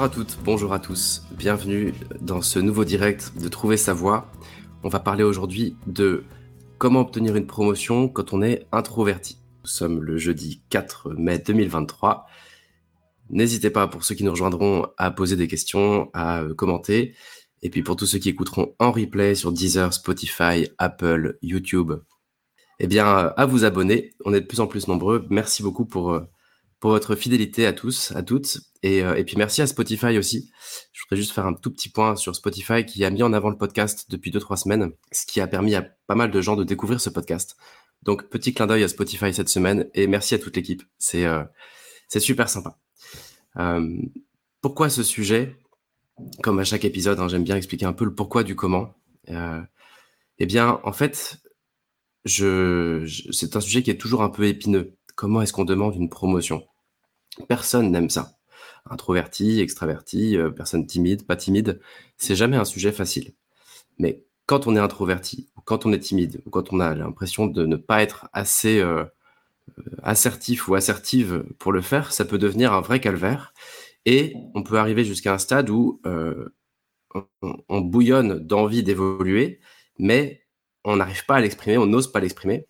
Bonjour à toutes, bonjour à tous, bienvenue dans ce nouveau direct de Trouver sa voie. On va parler aujourd'hui de comment obtenir une promotion quand on est introverti. Nous sommes le jeudi 4 mai 2023. N'hésitez pas pour ceux qui nous rejoindront à poser des questions, à commenter. Et puis pour tous ceux qui écouteront en replay sur Deezer, Spotify, Apple, YouTube, eh bien à vous abonner. On est de plus en plus nombreux. Merci beaucoup pour euh, pour votre fidélité à tous, à toutes. Et, euh, et, puis merci à Spotify aussi. Je voudrais juste faire un tout petit point sur Spotify qui a mis en avant le podcast depuis deux trois semaines, ce qui a permis à pas mal de gens de découvrir ce podcast. Donc petit clin d'œil à Spotify cette semaine et merci à toute l'équipe. C'est euh, super sympa. Euh, pourquoi ce sujet? Comme à chaque épisode, hein, j'aime bien expliquer un peu le pourquoi du comment. Eh bien, en fait, c'est un sujet qui est toujours un peu épineux. Comment est-ce qu'on demande une promotion? Personne n'aime ça. Introverti, extraverti, euh, personne timide, pas timide, c'est jamais un sujet facile. Mais quand on est introverti, quand on est timide, quand on a l'impression de ne pas être assez euh, euh, assertif ou assertive pour le faire, ça peut devenir un vrai calvaire. Et on peut arriver jusqu'à un stade où on, bouillonne d'envie d'évoluer, mais on n'arrive pas à l'exprimer, on n'ose pas l'exprimer.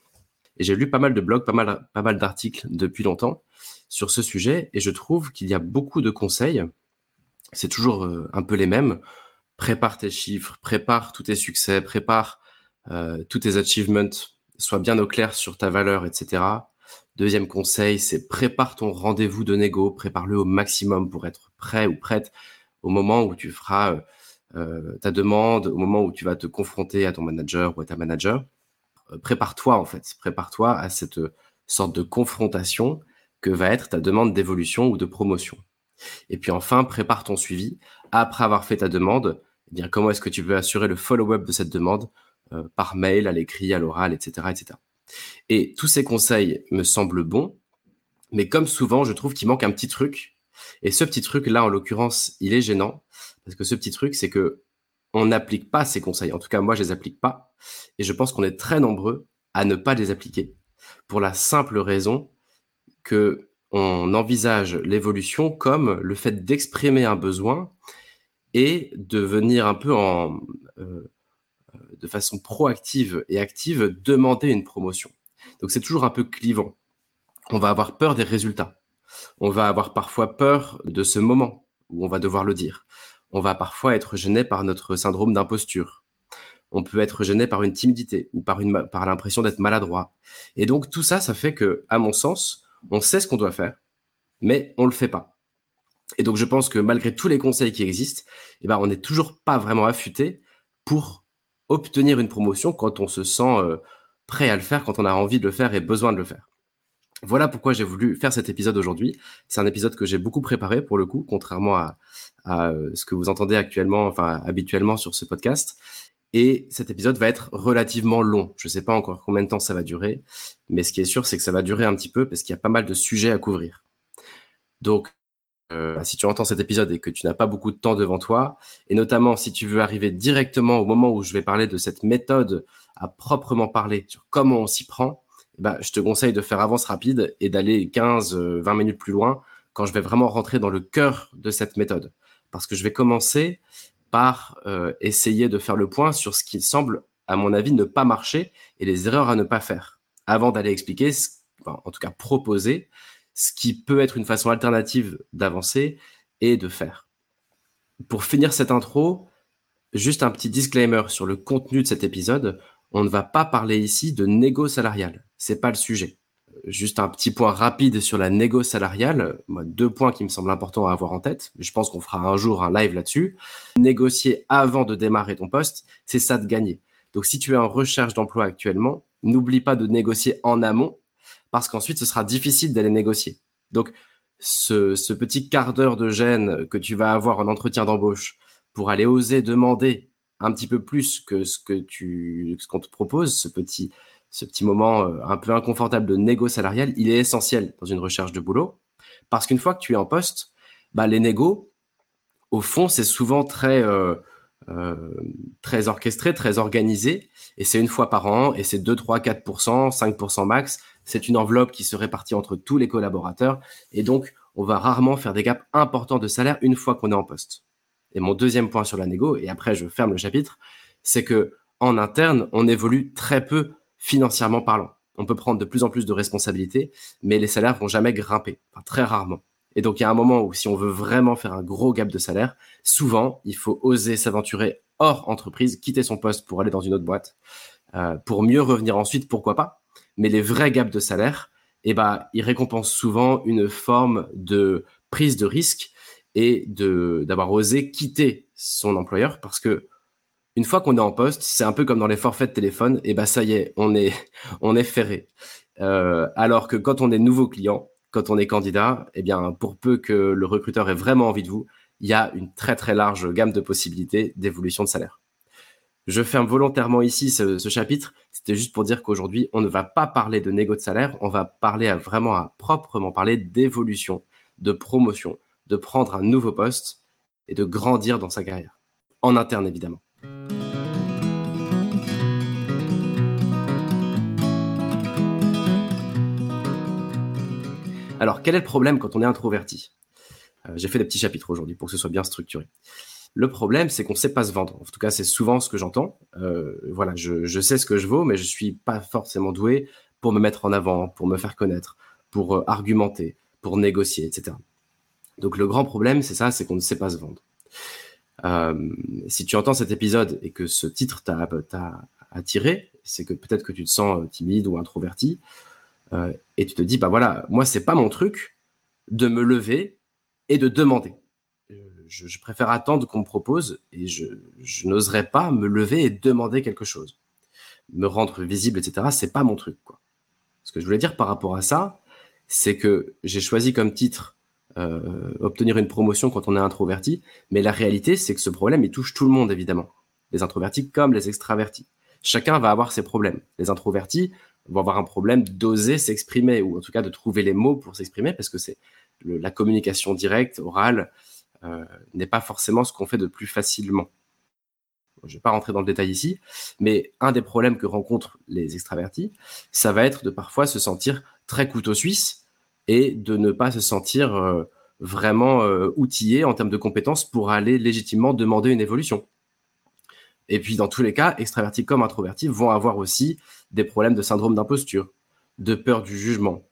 Et j'ai lu pas mal de blogs, pas mal, pas mal d'articles depuis longtemps sur ce sujet et je trouve qu'il y a beaucoup de conseils. C'est toujours euh, un peu les mêmes. Prépare tes chiffres, prépare tous tes succès, prépare euh, tous tes achievements, sois bien au clair sur ta valeur, etc. Deuxième conseil, c'est prépare ton rendez-vous de négo, prépare-le au maximum pour être prêt ou prête au moment où tu feras euh, ta demande, au moment où tu vas te confronter à ton manager ou à ta manager. Euh, prépare-toi en fait, prépare-toi à cette sorte de confrontation que va être ta demande d'évolution ou de promotion. Et puis enfin, prépare ton suivi. Après avoir fait ta demande, eh bien, comment est-ce que tu veux assurer le follow-up de cette demande euh, par mail, à l'écrit, à l'oral, etc., etc. Et tous ces conseils me semblent bons, mais comme souvent, je trouve qu'il manque un petit truc. Et ce petit truc là, en l'occurrence, il est gênant parce que ce petit truc, c'est que on n'applique pas ces conseils. En tout cas, moi, je les applique pas, et je pense qu'on est très nombreux à ne pas les appliquer pour la simple raison que on envisage l'évolution comme le fait d'exprimer un besoin et de venir un peu en euh, de façon proactive et active demander une promotion. Donc c'est toujours un peu clivant. On va avoir peur des résultats. On va avoir parfois peur de ce moment où on va devoir le dire. On va parfois être gêné par notre syndrome d'imposture. On peut être gêné par une timidité ou par l'impression d'être maladroit. Et donc tout ça, ça fait que, à mon sens, on sait ce qu'on doit faire, mais on le fait pas. Et donc je pense que malgré tous les conseils qui existent, eh ben on n'est toujours pas vraiment affûté pour obtenir une promotion quand on se sent euh, prêt à le faire, quand on a envie de le faire et besoin de le faire. Voilà pourquoi j'ai voulu faire cet épisode aujourd'hui. C'est un épisode que j'ai beaucoup préparé pour le coup, contrairement à, à, euh, ce que vous entendez actuellement, enfin habituellement sur ce podcast. Et cet épisode va être relativement long. Je ne sais pas encore combien de temps ça va durer, mais ce qui est sûr, c'est que ça va durer un petit peu parce qu'il y a pas mal de sujets à couvrir. Donc, euh, si tu entends cet épisode et que tu n'as pas beaucoup de temps devant toi, et notamment si tu veux arriver directement au moment où je vais parler de cette méthode à proprement parler sur comment on s'y prend, eh ben, je te conseille de faire avance rapide et d'aller 15-20 euh, minutes plus loin quand je vais vraiment rentrer dans le cœur de cette méthode. Parce que je vais commencer par euh, essayer de faire le point sur ce qui semble, à mon avis, ne pas marcher et les erreurs à ne pas faire, avant d'aller expliquer, en tout cas proposer, ce qui peut être une façon alternative d'avancer et de faire. Pour finir cette intro, juste un petit disclaimer sur le contenu de cet épisode. On ne va pas parler ici de négo salariale. C'est pas le sujet. Juste un petit point rapide sur la négo salariale. deux points qui me semblent importants à avoir en tête. Je pense qu'on fera un jour un live là-dessus. Négocier avant de démarrer ton poste, c'est ça de gagner. Donc, si tu es en recherche d'emploi actuellement, n'oublie pas de négocier en amont parce qu'ensuite, ce sera difficile d'aller négocier. Donc, ce, petit quart d'heure de gêne que tu vas avoir en entretien d'embauche pour aller oser demander un petit peu plus que ce que tu, ce qu'on te propose, ce petit, ce petit moment euh, un peu inconfortable de négo salarial, il est essentiel dans une recherche de boulot. Parce qu'une fois que tu es en poste, bah, les négos, au fond, c'est souvent très, euh, euh, très orchestré, très organisé. Et c'est une fois par an, et c'est 2, 3, 4%, 5% max. C'est une enveloppe qui se répartit entre tous les collaborateurs. Et donc, on va rarement faire des gaps importants de salaire une fois qu'on est en poste. Et mon deuxième point sur la négo, et après je ferme le chapitre, c'est que en interne, on évolue très peu financièrement parlant. On peut prendre de plus en plus de responsabilités, mais les salaires vont jamais grimper, très rarement. Et donc il y a un moment où si on veut vraiment faire un gros gap de salaire, souvent il faut oser s'aventurer hors entreprise, quitter son poste pour aller dans une autre boîte, euh, pour mieux revenir ensuite, pourquoi pas. Mais les vrais gaps de salaire, eh ben, ils récompensent souvent une forme de prise de risque et d'avoir osé quitter son employeur parce que une fois qu'on est en poste, c'est un peu comme dans les forfaits de téléphone, et ben ça y est, on est on est ferré. Euh, alors que quand on est nouveau client, quand on est candidat, eh bien pour peu que le recruteur ait vraiment envie de vous, il y a une très très large gamme de possibilités d'évolution de salaire. Je ferme volontairement ici ce, chapitre. C'était juste pour dire qu'aujourd'hui, on ne va pas parler de négo de salaire, on va parler à vraiment à proprement parler d'évolution, de promotion, de prendre un nouveau poste et de grandir dans sa carrière. En interne, évidemment. Alors, quel est le problème quand on est introverti? Euh, J'ai fait des petits chapitres aujourd'hui pour que ce soit bien structuré. Le problème, c'est qu'on ne sait pas se vendre. En tout cas, c'est souvent ce que j'entends. Euh, voilà, je, sais ce que je vaux, mais je suis pas forcément doué pour me mettre en avant, pour me faire connaître, pour euh, argumenter, pour négocier, etc. Donc le grand problème, c'est ça, c'est qu'on ne sait pas se vendre. Si tu entends cet épisode et que ce titre t'a attiré, c'est que peut-être que tu te sens timide ou introverti, et tu te dis, bah voilà, moi, c'est pas mon truc de me lever et de demander je, préfère attendre qu'on me propose et je, n'oserais pas me lever et demander quelque chose. Me rendre visible, etc., c'est pas mon truc. Quoi. Ce que je voulais dire par rapport à ça, c'est que j'ai choisi comme titre euh, obtenir une promotion quand on est introverti, mais la réalité, c'est que ce problème, il touche tout le monde, évidemment. Les introvertis comme les extravertis. Chacun va avoir ses problèmes. Les introvertis vont avoir un problème d'oser s'exprimer, ou en tout cas de trouver les mots pour s'exprimer, parce que c'est la communication directe, orale, euh, n'est pas forcément ce qu'on fait de plus facilement. Je ne vais pas rentrer dans le détail ici, mais un des problèmes que rencontrent les extravertis, ça va être de parfois se sentir très couteau suisse et de ne pas se sentir euh, vraiment euh, outillé en termes de compétences pour aller légitimement demander une évolution. Et puis, dans tous les cas, extravertis comme introvertis vont avoir aussi des problèmes de syndrome d'imposture, de peur du jugement,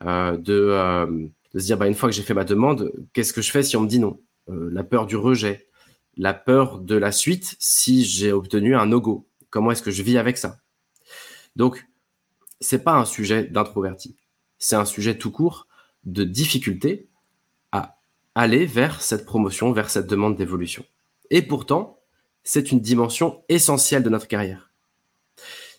de, de, se dire, bah, une fois que j'ai fait ma demande, qu'est-ce que je fais si on me dit non? Euh, la peur du rejet, la peur de la suite si j'ai obtenu un no-go. Comment est-ce que je vis avec ça? Donc, c'est pas un sujet d'introverti. C'est un sujet tout court de difficulté à aller vers cette promotion, vers cette demande d'évolution. Et pourtant, c'est une dimension essentielle de notre carrière.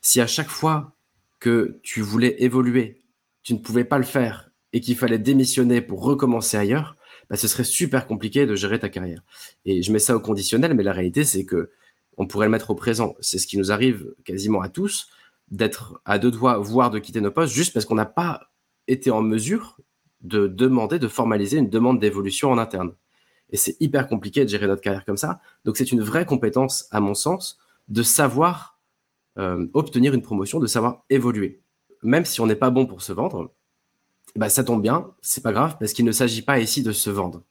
Si à chaque fois que tu voulais évoluer, tu ne pouvais pas le faire et qu'il fallait démissionner pour recommencer ailleurs, bah, ce serait super compliqué de gérer ta carrière. Et je mets ça au conditionnel, mais la réalité, c'est que on pourrait le mettre au présent. C'est ce qui nous arrive quasiment à tous, d'être à deux doigts, voire de quitter nos postes, juste parce qu'on n'a pas été en mesure de demander, de formaliser une demande d'évolution en interne. Et c'est hyper compliqué de gérer notre carrière comme ça. Donc c'est une vraie compétence, à mon sens, de savoir euh, obtenir une promotion, de savoir évoluer. Même si on n'est pas bon pour se vendre, bah, ça tombe bien, c'est pas grave, parce qu'il ne s'agit pas ici de se vendre.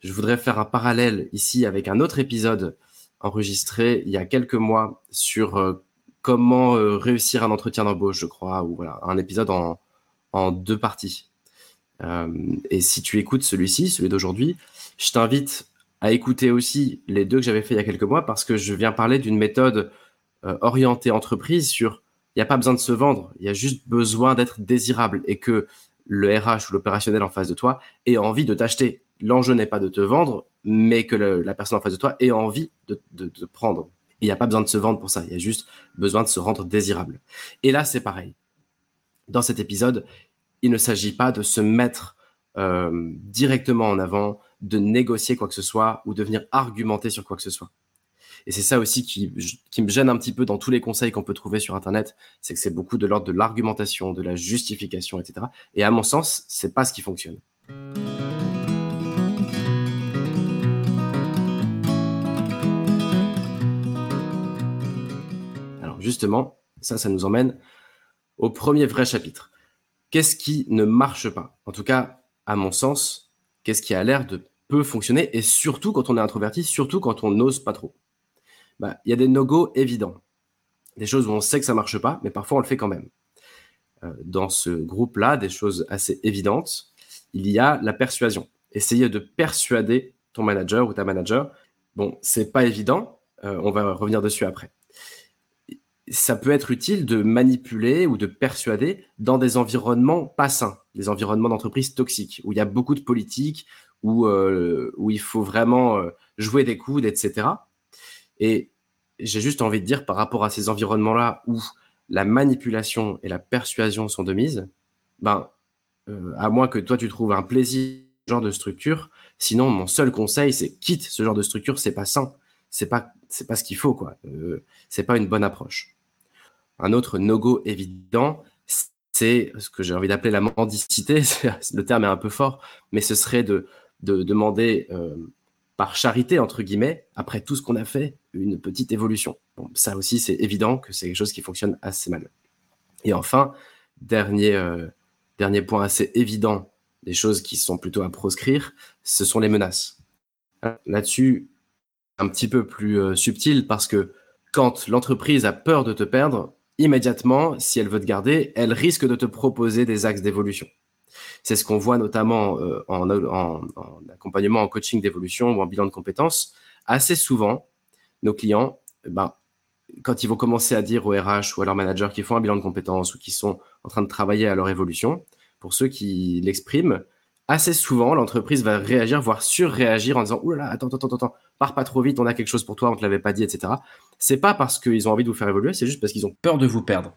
Je voudrais faire un parallèle ici avec un autre épisode enregistré il y a quelques mois sur euh, comment euh, réussir un entretien d'embauche, je crois, ou voilà, un épisode en, en deux parties. Et si tu écoutes celui-ci, celui d'aujourd'hui, je t'invite à écouter aussi les deux que j'avais fait il y a quelques mois parce que je viens parler d'une méthode orientée entreprise sur il n'y a pas besoin de se vendre, il y a juste besoin d'être désirable et que le RH ou l'opérationnel en face de toi ait envie de t'acheter. L'enjeu n'est pas de te vendre, mais que la personne en face de toi ait envie de, te prendre. Il n'y a pas besoin de se vendre pour ça, il y a juste besoin de se rendre désirable. Et là, c'est pareil. Dans cet épisode, il ne s'agit pas de se mettre directement en avant, de négocier quoi que ce soit ou de venir argumenter sur quoi que ce soit. Et c'est ça aussi qui, me gêne un petit peu dans tous les conseils qu'on peut trouver sur Internet, c'est que c'est beaucoup de l'ordre de l'argumentation, de la justification, etc. Et à mon sens, c'est pas ce qui fonctionne. Alors justement, ça, ça nous emmène au premier vrai chapitre. Qu'est-ce qui ne marche pas? En tout cas, à mon sens, qu'est-ce qui a l'air de peu fonctionner Et surtout quand on est introverti, surtout quand on n'ose pas trop. Bah, il y a des no-go évidents. Des choses où on sait que ça marche pas, mais parfois on le fait quand même. Euh, dans ce groupe-là, des choses assez évidentes, il y a la persuasion. Essayer de persuader ton manager ou ta manager. Bon, c'est pas évident. Euh, on va revenir dessus après. Ça peut être utile de manipuler ou de persuader dans des environnements pas sains, des environnements d'entreprise toxiques, où il y a beaucoup de politique, où, euh, où il faut vraiment jouer des coudes, etc. Et j'ai juste envie de dire par rapport à ces environnements-là où la manipulation et la persuasion sont de mise, ben, euh, à moins que toi tu trouves un plaisir genre de structure, sinon mon seul conseil c'est quitte ce genre de structure, c'est pas sain, c'est pas c'est pas ce qu'il faut quoi, euh, c'est pas une bonne approche. Un autre no-go évident, c'est ce que j'ai envie d'appeler la mendicité, le terme est un peu fort, mais ce serait de, de demander euh, par charité, entre guillemets, après tout ce qu'on a fait, une petite évolution. Bon, ça aussi, c'est évident que c'est quelque chose qui fonctionne assez mal. Et enfin, dernier, euh, dernier point assez évident des choses qui sont plutôt à proscrire, ce sont les menaces. Là-dessus, un petit peu plus euh, subtil parce que quand l'entreprise a peur de te perdre, immédiatement, si elle veut te garder, elle risque de te proposer des axes d'évolution. C'est ce qu'on voit notamment euh, en, accompagnement en coaching d'évolution ou en bilan de compétences. Assez souvent, nos clients, ben, quand ils vont commencer à dire au RH ou à leur manager qu'ils font un bilan de compétences ou qu'ils sont en train de travailler à leur évolution, pour ceux qui l'expriment, assez souvent, l'entreprise va réagir, voire surréagir en disant Ouh là là, attends, attends, attends, pars pas trop vite, on a quelque chose pour toi, on te l'avait pas dit, etc. C'est pas parce qu'ils ont envie de vous faire évoluer, c'est juste parce qu'ils ont peur de vous perdre.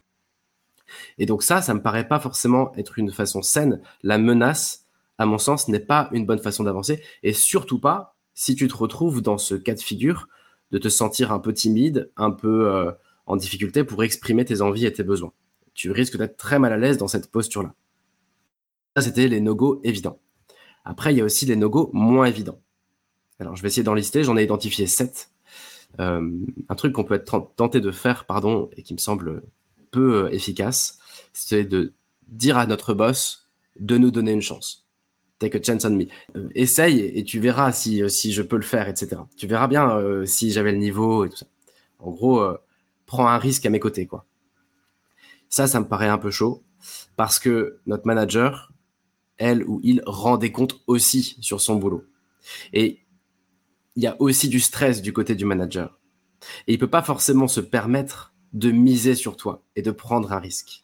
Et donc ça, ça me paraît pas forcément être une façon saine. La menace, à mon sens, n'est pas une bonne façon d'avancer. Et surtout pas si tu te retrouves dans ce cas de figure de te sentir un peu timide, un peu euh, en difficulté pour exprimer tes envies et tes besoins. Tu risques d'être très mal à l'aise dans cette posture-là. Ça, c'était les no-go évidents. Après, il y a aussi les no-go moins évidents. Alors, je vais essayer d'en lister. J'en ai identifié sept. Euh, un truc qu'on peut être tenté de faire, pardon, et qui me semble peu euh, efficace, c'est de dire à notre boss de nous donner une chance. Take a chance on me. Euh, essaye et tu verras si, euh, si je peux le faire, etc. Tu verras bien si j'avais le niveau et tout ça. En gros, prends un risque à mes côtés, quoi. Ça, ça me paraît un peu chaud parce que notre manager, elle ou il, rend des comptes aussi sur son boulot. Et il y a aussi du stress du côté du manager. Et il peut pas forcément se permettre de miser sur toi et de prendre un risque.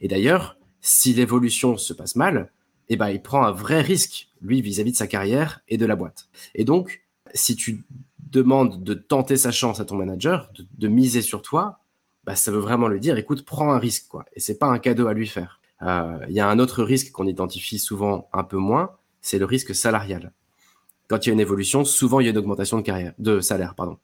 Et d'ailleurs, si l'évolution se passe mal, eh ben, il prend un vrai risque, lui, vis-à-vis de sa carrière et de la boîte. Et donc, si tu demandes de tenter sa chance à ton manager, de, miser sur toi, bah, ça veut vraiment lui dire, écoute, prends un risque, quoi. Et c'est pas un cadeau à lui faire. Euh, il y a un autre risque qu'on identifie souvent un peu moins, c'est le risque salarial. Quand il y a une évolution, souvent il y a une augmentation de carrière, de salaire, pardon.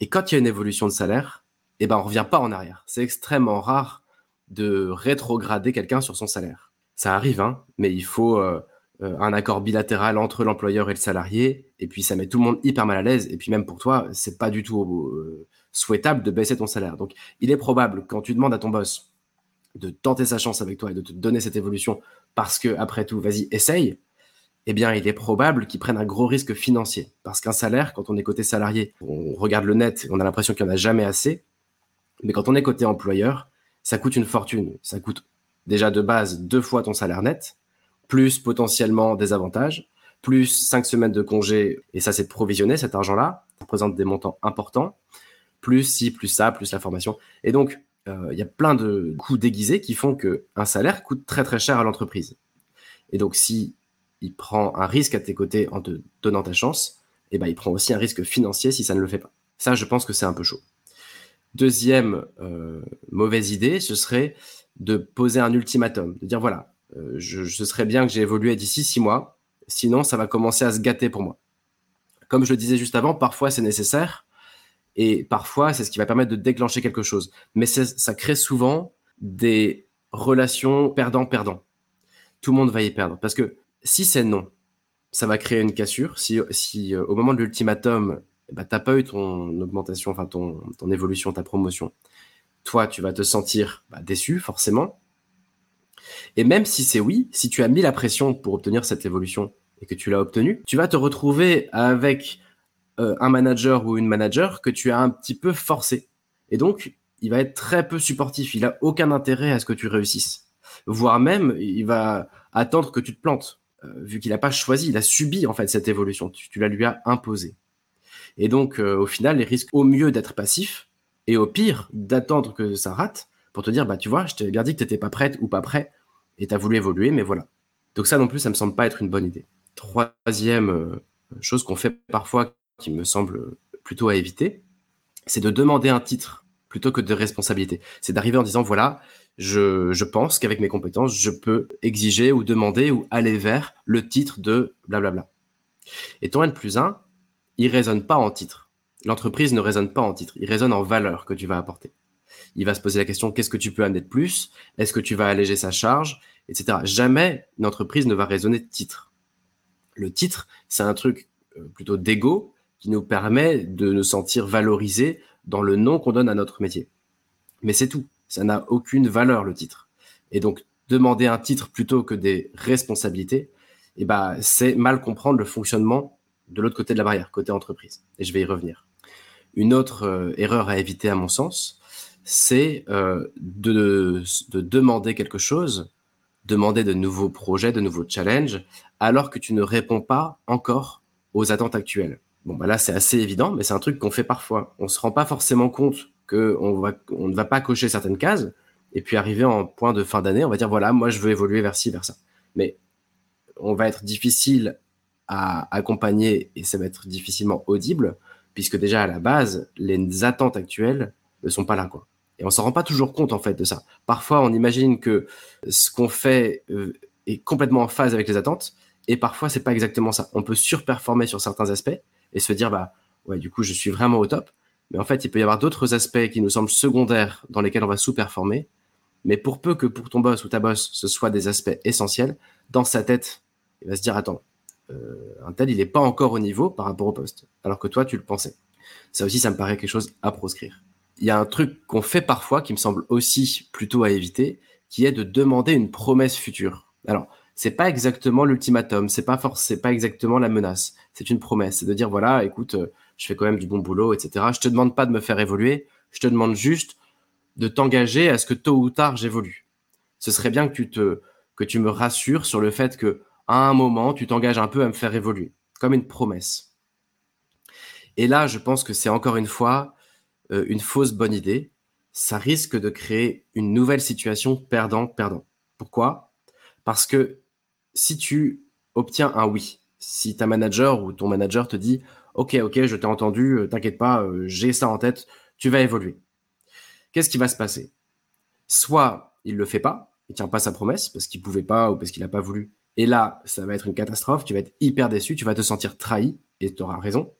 Et quand il y a une évolution de salaire, eh ben, on revient pas en arrière. C'est extrêmement rare de rétrograder quelqu'un sur son salaire. Ça arrive, hein, mais il faut euh, euh, un accord bilatéral entre l'employeur et le salarié, et puis ça met tout le monde hyper mal à l'aise, et puis même pour toi, c'est pas du tout euh, souhaitable de baisser ton salaire. Donc, il est probable, quand tu demandes à ton boss de tenter sa chance avec toi et de te donner cette évolution, parce que, après tout, vas-y, essaye, eh bien, il est probable qu'il prenne un gros risque financier. Parce qu'un salaire, quand on est côté salarié, on regarde le net, on a l'impression qu'il n'y en a jamais assez. Mais quand on est côté employeur, ça coûte une fortune. Ça coûte déjà de base deux fois ton salaire net, plus potentiellement des avantages, plus cinq semaines de congé, et ça c'est provisionné cet argent-là, ça représente des montants importants, plus ci, plus ça, plus la formation. Et donc, euh, il y a plein de coûts déguisés qui font qu'un salaire coûte très très cher à l'entreprise. Et donc, si il prend un risque à tes côtés en te donnant ta chance, eh ben, il prend aussi un risque financier si ça ne le fait pas. Ça, je pense que c'est un peu chaud. Deuxième euh, mauvaise idée, ce serait de poser un ultimatum, de dire voilà, euh, je, ce serait bien que j'ai évolué d'ici six mois, sinon ça va commencer à se gâter pour moi. Comme je le disais juste avant, parfois c'est nécessaire, et parfois c'est ce qui va permettre de déclencher quelque chose. Mais ça crée souvent des relations perdant-perdant. Tout le monde va y perdre. Parce que si c'est non, ça va créer une cassure. Si, si euh, au moment de l'ultimatum, eh ben, tu n'as pas eu ton augmentation, enfin ton, évolution, ta promotion, toi, tu vas te sentir bah, déçu, forcément. Et même si c'est oui, si tu as mis la pression pour obtenir cette évolution et que tu l'as obtenue, tu vas te retrouver avec euh, un manager ou une manager que tu as un petit peu forcé. Et donc, il va être très peu supportif. Il a aucun intérêt à ce que tu réussisses. Voire même, il va attendre que tu te plantes. Euh, vu qu'il n'a pas choisi, il a subi en fait cette évolution. Tu, la lui as imposée. Et donc, euh, au final, il risque au mieux d'être passif et au pire d'attendre que ça rate pour te dire, bah tu vois, je t'avais bien dit que tu n'étais pas prête ou pas prêt et tu as voulu évoluer, mais voilà. Donc ça non plus, ça me semble pas être une bonne idée. Troisième euh, chose qu'on fait parfois qui me semble plutôt à éviter, c'est de demander un titre plutôt que de responsabilité. C'est d'arriver en disant, voilà, je, je pense qu'avec mes compétences, je peux exiger ou demander ou aller vers le titre de blablabla. Et ton N plus 1, il résonne pas en titre. L'entreprise ne résonne pas en titre, il résonne en valeur que tu vas apporter. Il va se poser la question, qu'est-ce que tu peux amener de plus? Est-ce que tu vas alléger sa charge? Etc. Jamais une entreprise ne va raisonner de titre. Le titre, c'est un truc euh, plutôt d'ego qui nous permet de nous sentir valorisés dans le nom qu'on donne à notre métier. Mais c'est tout. Ça n'a aucune valeur, le titre. Et donc, demander un titre plutôt que des responsabilités, eh ben, c'est mal comprendre le fonctionnement de l'autre côté de la barrière, côté entreprise. Et je vais y revenir. Une autre euh, erreur à éviter, à mon sens, c'est euh, de, de demander quelque chose, demander de nouveaux projets, de nouveaux challenges, alors que tu ne réponds pas encore aux attentes actuelles. Bon, bah là, c'est assez évident, mais c'est un truc qu'on fait parfois. On se rend pas forcément compte qu'on on ne va pas cocher certaines cases, et puis arriver en point de fin d'année, on va dire voilà, moi je veux évoluer vers ci, vers ça. Mais on va être difficile accompagner et ça va être difficilement audible, puisque déjà à la base, les attentes actuelles ne sont pas là, quoi. Et on s'en rend pas toujours compte en fait de ça. Parfois, on imagine que ce qu'on fait euh, est complètement en phase avec les attentes, et parfois c'est pas exactement ça. On peut surperformer sur certains aspects et se dire bah ouais, du coup, je suis vraiment au top. Mais en fait, il peut y avoir d'autres aspects qui nous semblent secondaires dans lesquels on va sous-performer. Mais pour peu que pour ton boss ou ta boss, ce soit des aspects essentiels, dans sa tête, il va se dire attends, un tel, il n'est pas encore au niveau par rapport au poste, alors que toi, tu le pensais. Ça aussi, ça me paraît quelque chose à proscrire. Il y a un truc qu'on fait parfois qui me semble aussi plutôt à éviter, qui est de demander une promesse future. Alors, c'est pas exactement l'ultimatum, c'est pas forcément, pas exactement la menace. C'est une promesse, c'est de dire voilà, écoute, euh, je fais quand même du bon boulot, etc. Je te demande pas de me faire évoluer, je te demande juste de t'engager à ce que tôt ou tard j'évolue. Ce serait bien que tu te, que tu me rassures sur le fait que à un moment, tu t'engages un peu à me faire évoluer, comme une promesse. Et là, je pense que c'est encore une fois euh, une fausse bonne idée. Ça risque de créer une nouvelle situation perdant-perdant. Pourquoi? Parce que si tu obtiens un oui, si ta manager ou ton manager te dit Ok, ok, je t'ai entendu, euh, t'inquiète pas, euh, j'ai ça en tête, tu vas évoluer. Qu'est-ce qui va se passer? Soit il le fait pas, il tient pas sa promesse parce qu'il pouvait pas ou parce qu'il n'a pas voulu. Et là, ça va être une catastrophe, tu vas être hyper déçu, tu vas te sentir trahi et tu auras raison.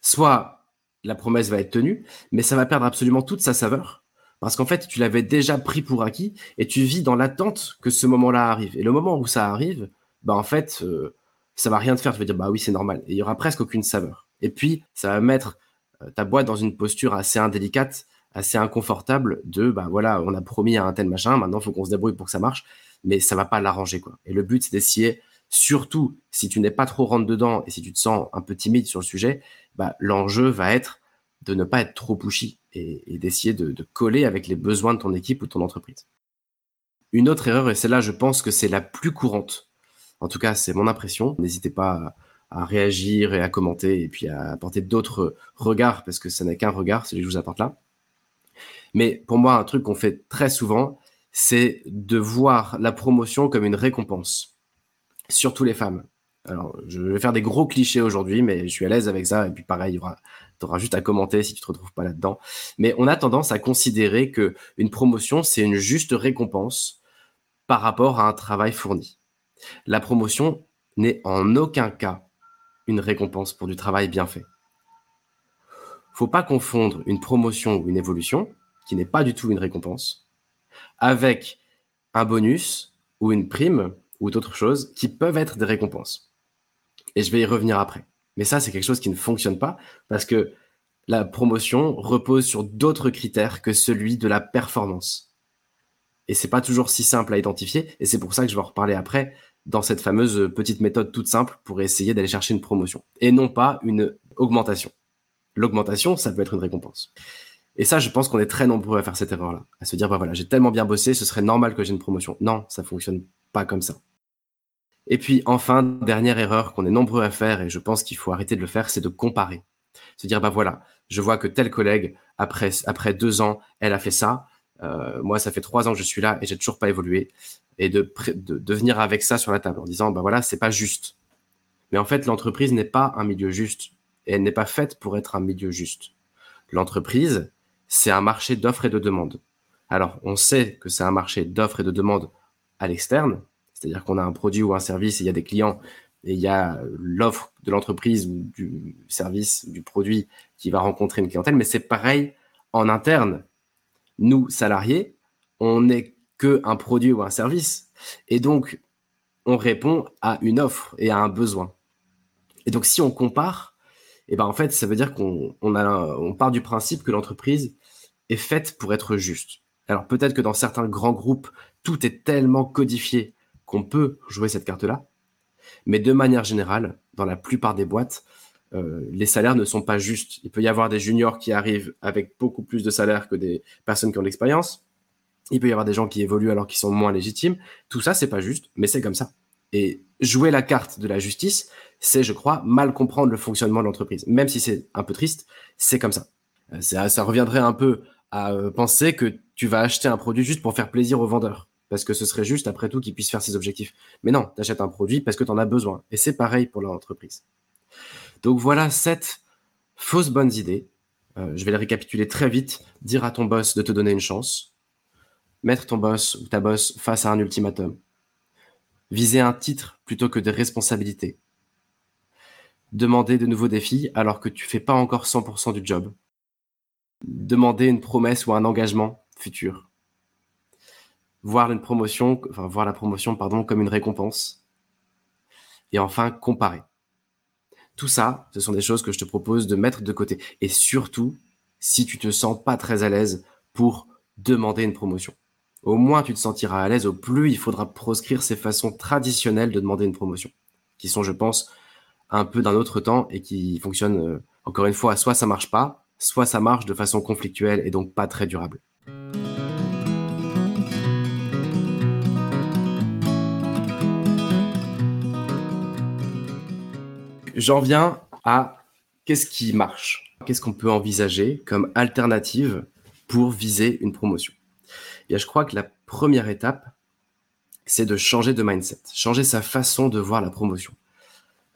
Soit la promesse va être tenue, mais ça va perdre absolument toute sa saveur parce qu'en fait, tu l'avais déjà pris pour acquis et tu vis dans l'attente que ce moment-là arrive. Et le moment où ça arrive, bah en fait, euh, ça va rien te faire. Tu vas dire, bah oui, c'est normal. Et il y aura presque aucune saveur. Et puis, ça va mettre euh, ta boîte dans une posture assez indélicate, assez inconfortable de, bah voilà, on a promis à un tel machin, maintenant, il faut qu'on se débrouille pour que ça marche, mais ça va pas l'arranger, quoi. Et le but, c'est d'essayer, surtout si tu n'es pas trop rentre dedans et si tu te sens un peu timide sur le sujet, bah, l'enjeu va être de ne pas être trop pushy et, d'essayer de, coller avec les besoins de ton équipe ou de ton entreprise. Une autre erreur, et celle-là, je pense que c'est la plus courante, en tout cas, c'est mon impression. N'hésitez pas à, réagir et à commenter et puis à apporter d'autres regards parce que ça n'est qu'un regard, celui que je vous apporte là. Mais pour moi, un truc qu'on fait très souvent, c'est de voir la promotion comme une récompense, surtout les femmes. Alors, je vais faire des gros clichés aujourd'hui, mais je suis à l'aise avec ça. Et puis, pareil, tu auras juste à commenter si tu te retrouves pas là-dedans. Mais on a tendance à considérer que une promotion, c'est une juste récompense par rapport à un travail fourni. La promotion n'est en aucun cas une récompense pour du travail bien fait. Faut pas confondre une promotion ou une évolution, qui n'est pas du tout une récompense, avec un bonus ou une prime ou d'autres choses qui peuvent être des récompenses. Et je vais y revenir après. Mais ça, c'est quelque chose qui ne fonctionne pas parce que la promotion repose sur d'autres critères que celui de la performance. Et c'est pas toujours si simple à identifier. Et c'est pour ça que je vais en reparler après dans cette fameuse petite méthode toute simple pour essayer d'aller chercher une promotion et non pas une augmentation. L'augmentation, ça peut être une récompense. Et ça, je pense qu'on est très nombreux à faire cette erreur-là, à se dire, bah voilà, j'ai tellement bien bossé, ce serait normal que j'ai une promotion. Non, ça fonctionne pas comme ça. Et puis enfin, dernière erreur qu'on est nombreux à faire, et je pense qu'il faut arrêter de le faire, c'est de comparer. Se dire, bah voilà, je vois que tel collègue, après, après deux ans, elle a fait ça. Euh, moi, ça fait trois ans que je suis là et j'ai toujours pas évolué. Et de, de, de venir avec ça sur la table en disant, bah voilà, c'est pas juste. Mais en fait, l'entreprise n'est pas un milieu juste. Et elle n'est pas faite pour être un milieu juste. L'entreprise, c'est un marché d'offres et de demandes. Alors, on sait que c'est un marché d'offres et de demandes à l'externe, c'est-à-dire qu'on a un produit ou un service, et il y a des clients, et il y a l'offre de l'entreprise ou du service, du produit qui va rencontrer une clientèle, mais c'est pareil en interne. Nous, salariés, on n'est que un produit ou un service, et donc on répond à une offre et à un besoin. Et donc, si on compare, et ben en fait, ça veut dire qu'on on on part du principe que l'entreprise est faite pour être juste. Alors peut-être que dans certains grands groupes, tout est tellement codifié qu'on peut jouer cette carte-là, mais de manière générale, dans la plupart des boîtes, euh, les salaires ne sont pas justes. Il peut y avoir des juniors qui arrivent avec beaucoup plus de salaire que des personnes qui ont de l'expérience. Il peut y avoir des gens qui évoluent alors qu'ils sont moins légitimes. Tout ça, c'est pas juste, mais c'est comme ça. Et jouer la carte de la justice, c'est, je crois, mal comprendre le fonctionnement de l'entreprise. Même si c'est un peu triste, c'est comme ça. Euh, ça. reviendrait un peu à euh, penser que tu vas acheter un produit juste pour faire plaisir au vendeur. Parce que ce serait juste, après tout, qu'il puisse faire ses objectifs. Mais non, tu achètes un produit parce que tu en as besoin. Et c'est pareil pour l'entreprise. Donc voilà sept fausses bonnes idées. Euh, je vais les récapituler très vite. Dire à ton boss de te donner une chance. Mettre ton boss ou ta boss face à un ultimatum. Viser un titre plutôt que des responsabilités demander de nouveaux défis alors que tu fais pas encore 100% du job. Demander une promesse ou un engagement futur. Voir une promotion, enfin, voir la promotion, pardon, comme une récompense. Et enfin, comparer. Tout ça, ce sont des choses que je te propose de mettre de côté. Et surtout, si tu te sens pas très à l'aise pour demander une promotion. Au moins, tu te sentiras à l'aise, au plus il faudra proscrire ces façons traditionnelles de demander une promotion, qui sont, je pense, un peu d'un autre temps et qui fonctionne, euh, encore une fois, soit ça marche pas, soit ça marche de façon conflictuelle et donc pas très durable. J'en viens à qu'est-ce qui marche? Qu'est-ce qu'on peut envisager comme alternative pour viser une promotion? Et je crois que la première étape, c'est de changer de mindset, changer sa façon de voir la promotion.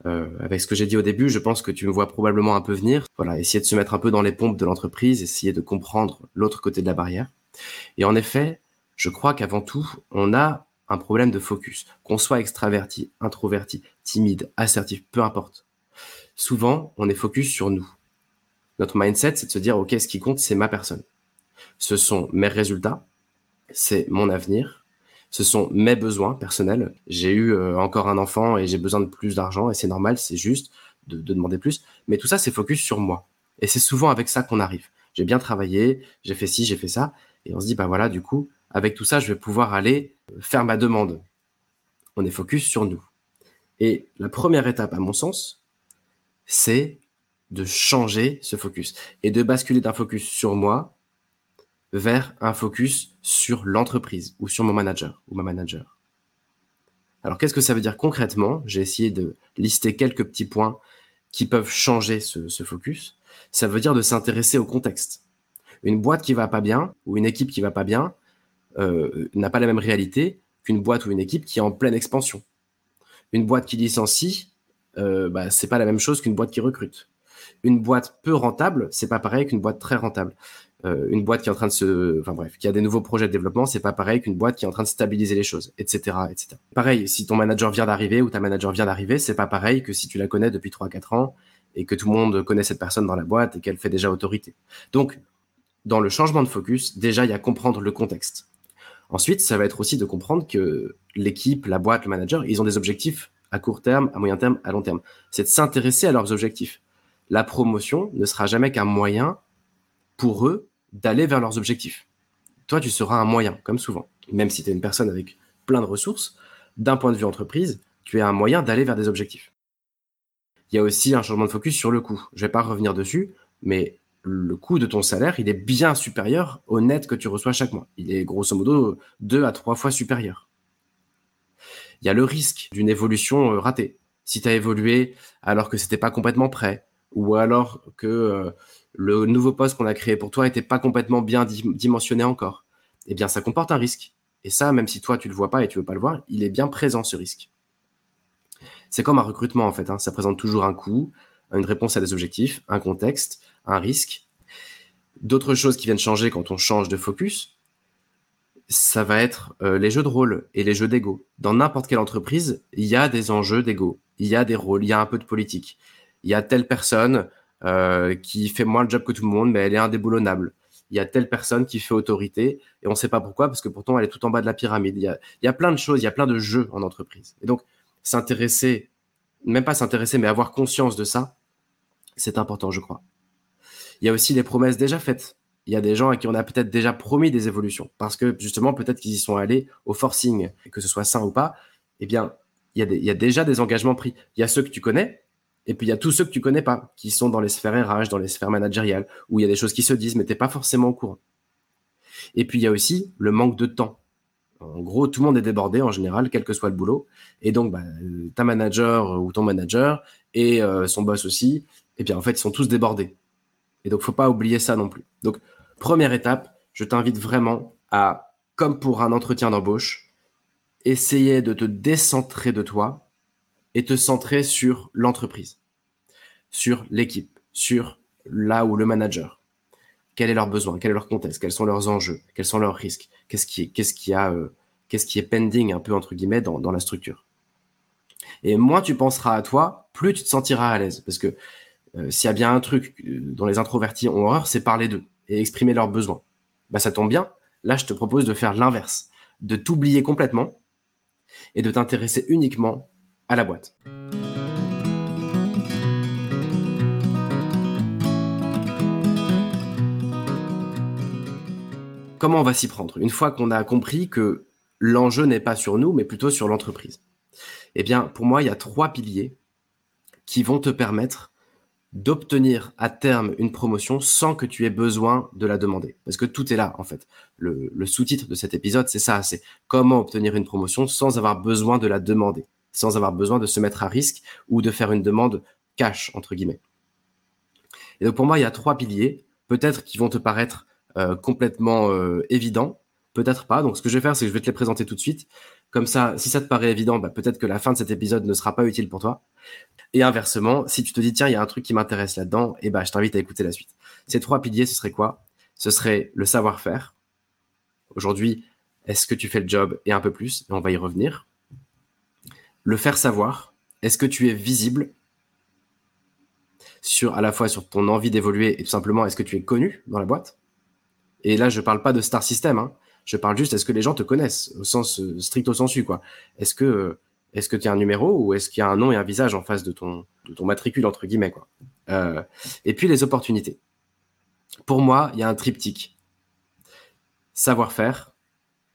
Euh, avec ce que j'ai dit au début, je pense que tu me vois probablement un peu venir. Voilà, essayer de se mettre un peu dans les pompes de l'entreprise, essayer de comprendre l'autre côté de la barrière. Et en effet, je crois qu'avant tout, on a un problème de focus. Qu'on soit extraverti, introverti, timide, assertif, peu importe. Souvent, on est focus sur nous. Notre mindset, c'est de se dire, OK, ce qui compte, c'est ma personne. Ce sont mes résultats, c'est mon avenir, ce sont mes besoins personnels. J'ai eu euh, encore un enfant et j'ai besoin de plus d'argent et c'est normal, c'est juste de, demander plus. Mais tout ça, c'est focus sur moi. Et c'est souvent avec ça qu'on arrive. J'ai bien travaillé, j'ai fait ci, j'ai fait ça. Et on se dit, bah voilà, du coup, avec tout ça, je vais pouvoir aller faire ma demande. On est focus sur nous. Et la première étape, à mon sens, c'est de changer ce focus et de basculer d'un focus sur moi vers un focus sur l'entreprise ou sur mon manager ou ma manager. Alors qu'est-ce que ça veut dire concrètement? J'ai essayé de lister quelques petits points qui peuvent changer ce, focus. Ça veut dire de s'intéresser au contexte. Une boîte qui va pas bien ou une équipe qui va pas bien euh, n'a pas la même réalité qu'une boîte ou une équipe qui est en pleine expansion. Une boîte qui licencie, euh, bah, c'est pas la même chose qu'une boîte qui recrute. Une boîte peu rentable, c'est pas pareil qu'une boîte très rentable. Euh, une boîte qui est en train de se, enfin bref, qui a des nouveaux projets de développement, c'est pas pareil qu'une boîte qui est en train de stabiliser les choses, etc., etc. Pareil, si ton manager vient d'arriver ou ta manager vient d'arriver, c'est pas pareil que si tu la connais depuis 3-4 ans et que tout le monde connaît cette personne dans la boîte et qu'elle fait déjà autorité. Donc, dans le changement de focus, déjà, il y a comprendre le contexte. Ensuite, ça va être aussi de comprendre que l'équipe, la boîte, le manager, ils ont des objectifs à court terme, à moyen terme, à long terme. C'est de s'intéresser à leurs objectifs. La promotion ne sera jamais qu'un moyen pour eux d'aller vers leurs objectifs. Toi, tu seras un moyen, comme souvent. Même si tu es une personne avec plein de ressources, d'un point de vue entreprise, tu es un moyen d'aller vers des objectifs. Il y a aussi un changement de focus sur le coût. Je vais pas revenir dessus, mais le coût de ton salaire, il est bien supérieur au net que tu reçois chaque mois. Il est grosso modo deux à trois fois supérieur. Il y a le risque d'une évolution euh, ratée. Si tu as évolué alors que c'était pas complètement prêt, ou alors que euh, le nouveau poste qu'on a créé pour toi n'était pas complètement bien dimensionné encore, eh bien, ça comporte un risque. Et ça, même si toi, tu le vois pas et tu veux pas le voir, il est bien présent, ce risque. C'est comme un recrutement, en fait. Hein. Ça présente toujours un coût, une réponse à des objectifs, un contexte, un risque. D'autres choses qui viennent changer quand on change de focus, ça va être euh, les jeux de rôle et les jeux d'ego. Dans n'importe quelle entreprise, il y a des enjeux d'ego, il y a des rôles, il y a un peu de politique. Il y a telle personne euh, qui fait moins le job que tout le monde, mais elle est indéboulonnable. Il y a telle personne qui fait autorité et on ne sait pas pourquoi, parce que pourtant elle est tout en bas de la pyramide. Il y a, plein de choses, il y a plein de jeux en entreprise. Et donc, s'intéresser, même pas s'intéresser, mais avoir conscience de ça, c'est important, je crois. Il y a aussi les promesses déjà faites. Il y a des gens à qui on a peut-être déjà promis des évolutions, parce que justement, peut-être qu'ils y sont allés au forcing, que ce soit sain ou pas. Eh bien, il y, a il y a déjà des engagements pris. Il y a ceux que tu connais, et puis il y a tous ceux que tu connais pas, qui sont dans les sphères RH, dans les sphères managériales, où il y a des choses qui se disent, mais t'es pas forcément au courant. Et puis il y a aussi le manque de temps. En gros, tout le monde est débordé en général, quel que soit le boulot. Et donc, bah, ta manager ou ton manager et euh, son boss aussi, et bien en fait, ils sont tous débordés. Et donc, faut pas oublier ça non plus. Donc, première étape, je t'invite vraiment à, comme pour un entretien d'embauche, essayer de te décentrer de toi et te centrer sur l'entreprise, sur l'équipe, sur là où le manager. Quel est leur besoin, quel est leur contexte, quels sont leurs enjeux, quels sont leurs risques, qu'est-ce qui, euh, est pending un peu entre guillemets dans, dans la structure. Et moins tu penseras à toi, plus tu te sentiras à l'aise, parce que euh, s'il y a bien un truc euh, dont les introvertis ont horreur, c'est parler d'eux et exprimer leurs besoins. Bah ça tombe bien. Là, je te propose de faire l'inverse, de t'oublier complètement et de t'intéresser uniquement à la boîte. Comment on va s'y prendre? Une fois qu'on a compris que l'enjeu n'est pas sur nous, mais plutôt sur l'entreprise. Eh bien, pour moi, il y a trois piliers qui vont te permettre d'obtenir à terme une promotion sans que tu aies besoin de la demander. Parce que tout est là, en fait. Le, le sous-titre de cet épisode, c'est ça, c'est comment obtenir une promotion sans avoir besoin de la demander sans avoir besoin de se mettre à risque ou de faire une demande cash, entre guillemets. Et donc pour moi, il y a trois piliers, peut-être qui vont te paraître euh, complètement euh, évidents, peut-être pas. Donc ce que je vais faire, c'est que je vais te les présenter tout de suite. Comme ça, si ça te paraît évident, bah, peut-être que la fin de cet épisode ne sera pas utile pour toi. Et inversement, si tu te dis, tiens, il y a un truc qui m'intéresse là-dedans, et eh bah, je t'invite à écouter la suite. Ces trois piliers, ce serait quoi? Ce serait le savoir-faire. Aujourd'hui, est-ce que tu fais le job et un peu plus? Et on va y revenir le faire savoir. Est-ce que tu es visible sur à la fois sur ton envie d'évoluer et tout simplement est-ce que tu es connu dans la boîte? Et là, je parle pas de star system. Hein. Je parle juste est-ce que les gens te connaissent au sens euh, stricto sensu quoi? Est-ce que euh, est-ce que tu as un numéro ou est-ce qu'il y a un nom et un visage en face de ton de ton matricule entre guillemets quoi? Euh, et puis les opportunités. Pour moi, il y a un triptyque savoir-faire,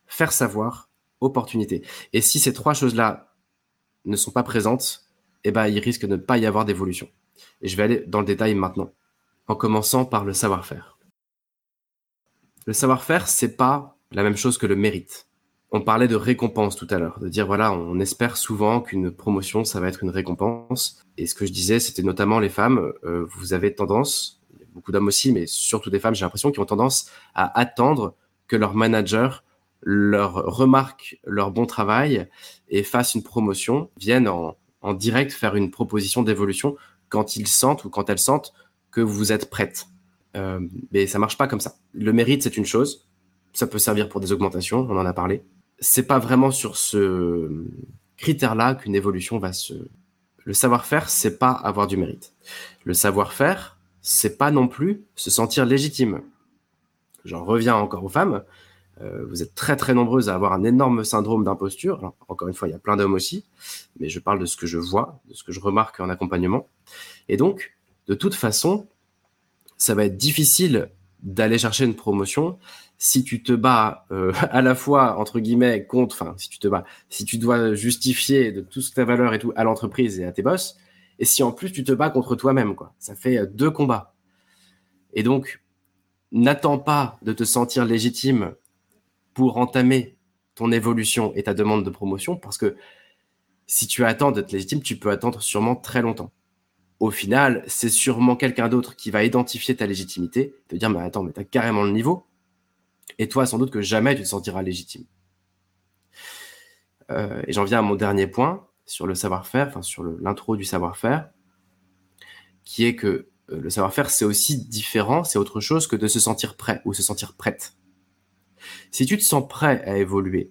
faire savoir, opportunité. Et si ces trois choses-là ne sont pas présentes, eh ben, il risque de ne pas y avoir d'évolution. Et je vais aller dans le détail maintenant, en commençant par le savoir-faire. Le savoir-faire, c'est pas la même chose que le mérite. On parlait de récompense tout à l'heure, de dire voilà, on espère souvent qu'une promotion, ça va être une récompense. Et ce que je disais, c'était notamment les femmes, euh, vous avez tendance, beaucoup d'hommes aussi, mais surtout des femmes, j'ai l'impression, qui ont tendance à attendre que leur manager leur remarque leur bon travail et fassent une promotion, viennent en, direct faire une proposition d'évolution quand ils sentent ou quand elles sentent que vous êtes prête. Euh, mais ça marche pas comme ça. Le mérite, c'est une chose. Ça peut servir pour des augmentations, on en a parlé. C'est pas vraiment sur ce critère-là qu'une évolution va se. Le savoir-faire, c'est pas avoir du mérite. Le savoir-faire, c'est pas non plus se sentir légitime. J'en reviens encore aux femmes. Euh, vous êtes très très nombreuses à avoir un énorme syndrome d'imposture. Encore une fois, il y a plein d'hommes aussi, mais je parle de ce que je vois, de ce que je remarque en accompagnement. Et donc, de toute façon, ça va être difficile d'aller chercher une promotion si tu te bats euh, à la fois entre guillemets contre, enfin si tu te bats, si tu dois justifier de toute ta valeur et tout à l'entreprise et à tes boss, et si en plus tu te bats contre toi-même, quoi. Ça fait euh, deux combats. Et donc, n'attends pas de te sentir légitime pour entamer ton évolution et ta demande de promotion, parce que si tu attends d'être légitime, tu peux attendre sûrement très longtemps. Au final, c'est sûrement quelqu'un d'autre qui va identifier ta légitimité, te dire, mais attends, mais t'as carrément le niveau, et toi, sans doute que jamais tu te sentiras légitime. Euh, et j'en viens à mon dernier point sur le savoir-faire, enfin sur l'intro du savoir-faire, qui est que euh, le savoir-faire, c'est aussi différent, c'est autre chose que de se sentir prêt ou se sentir prête. Si tu te sens prêt à évoluer,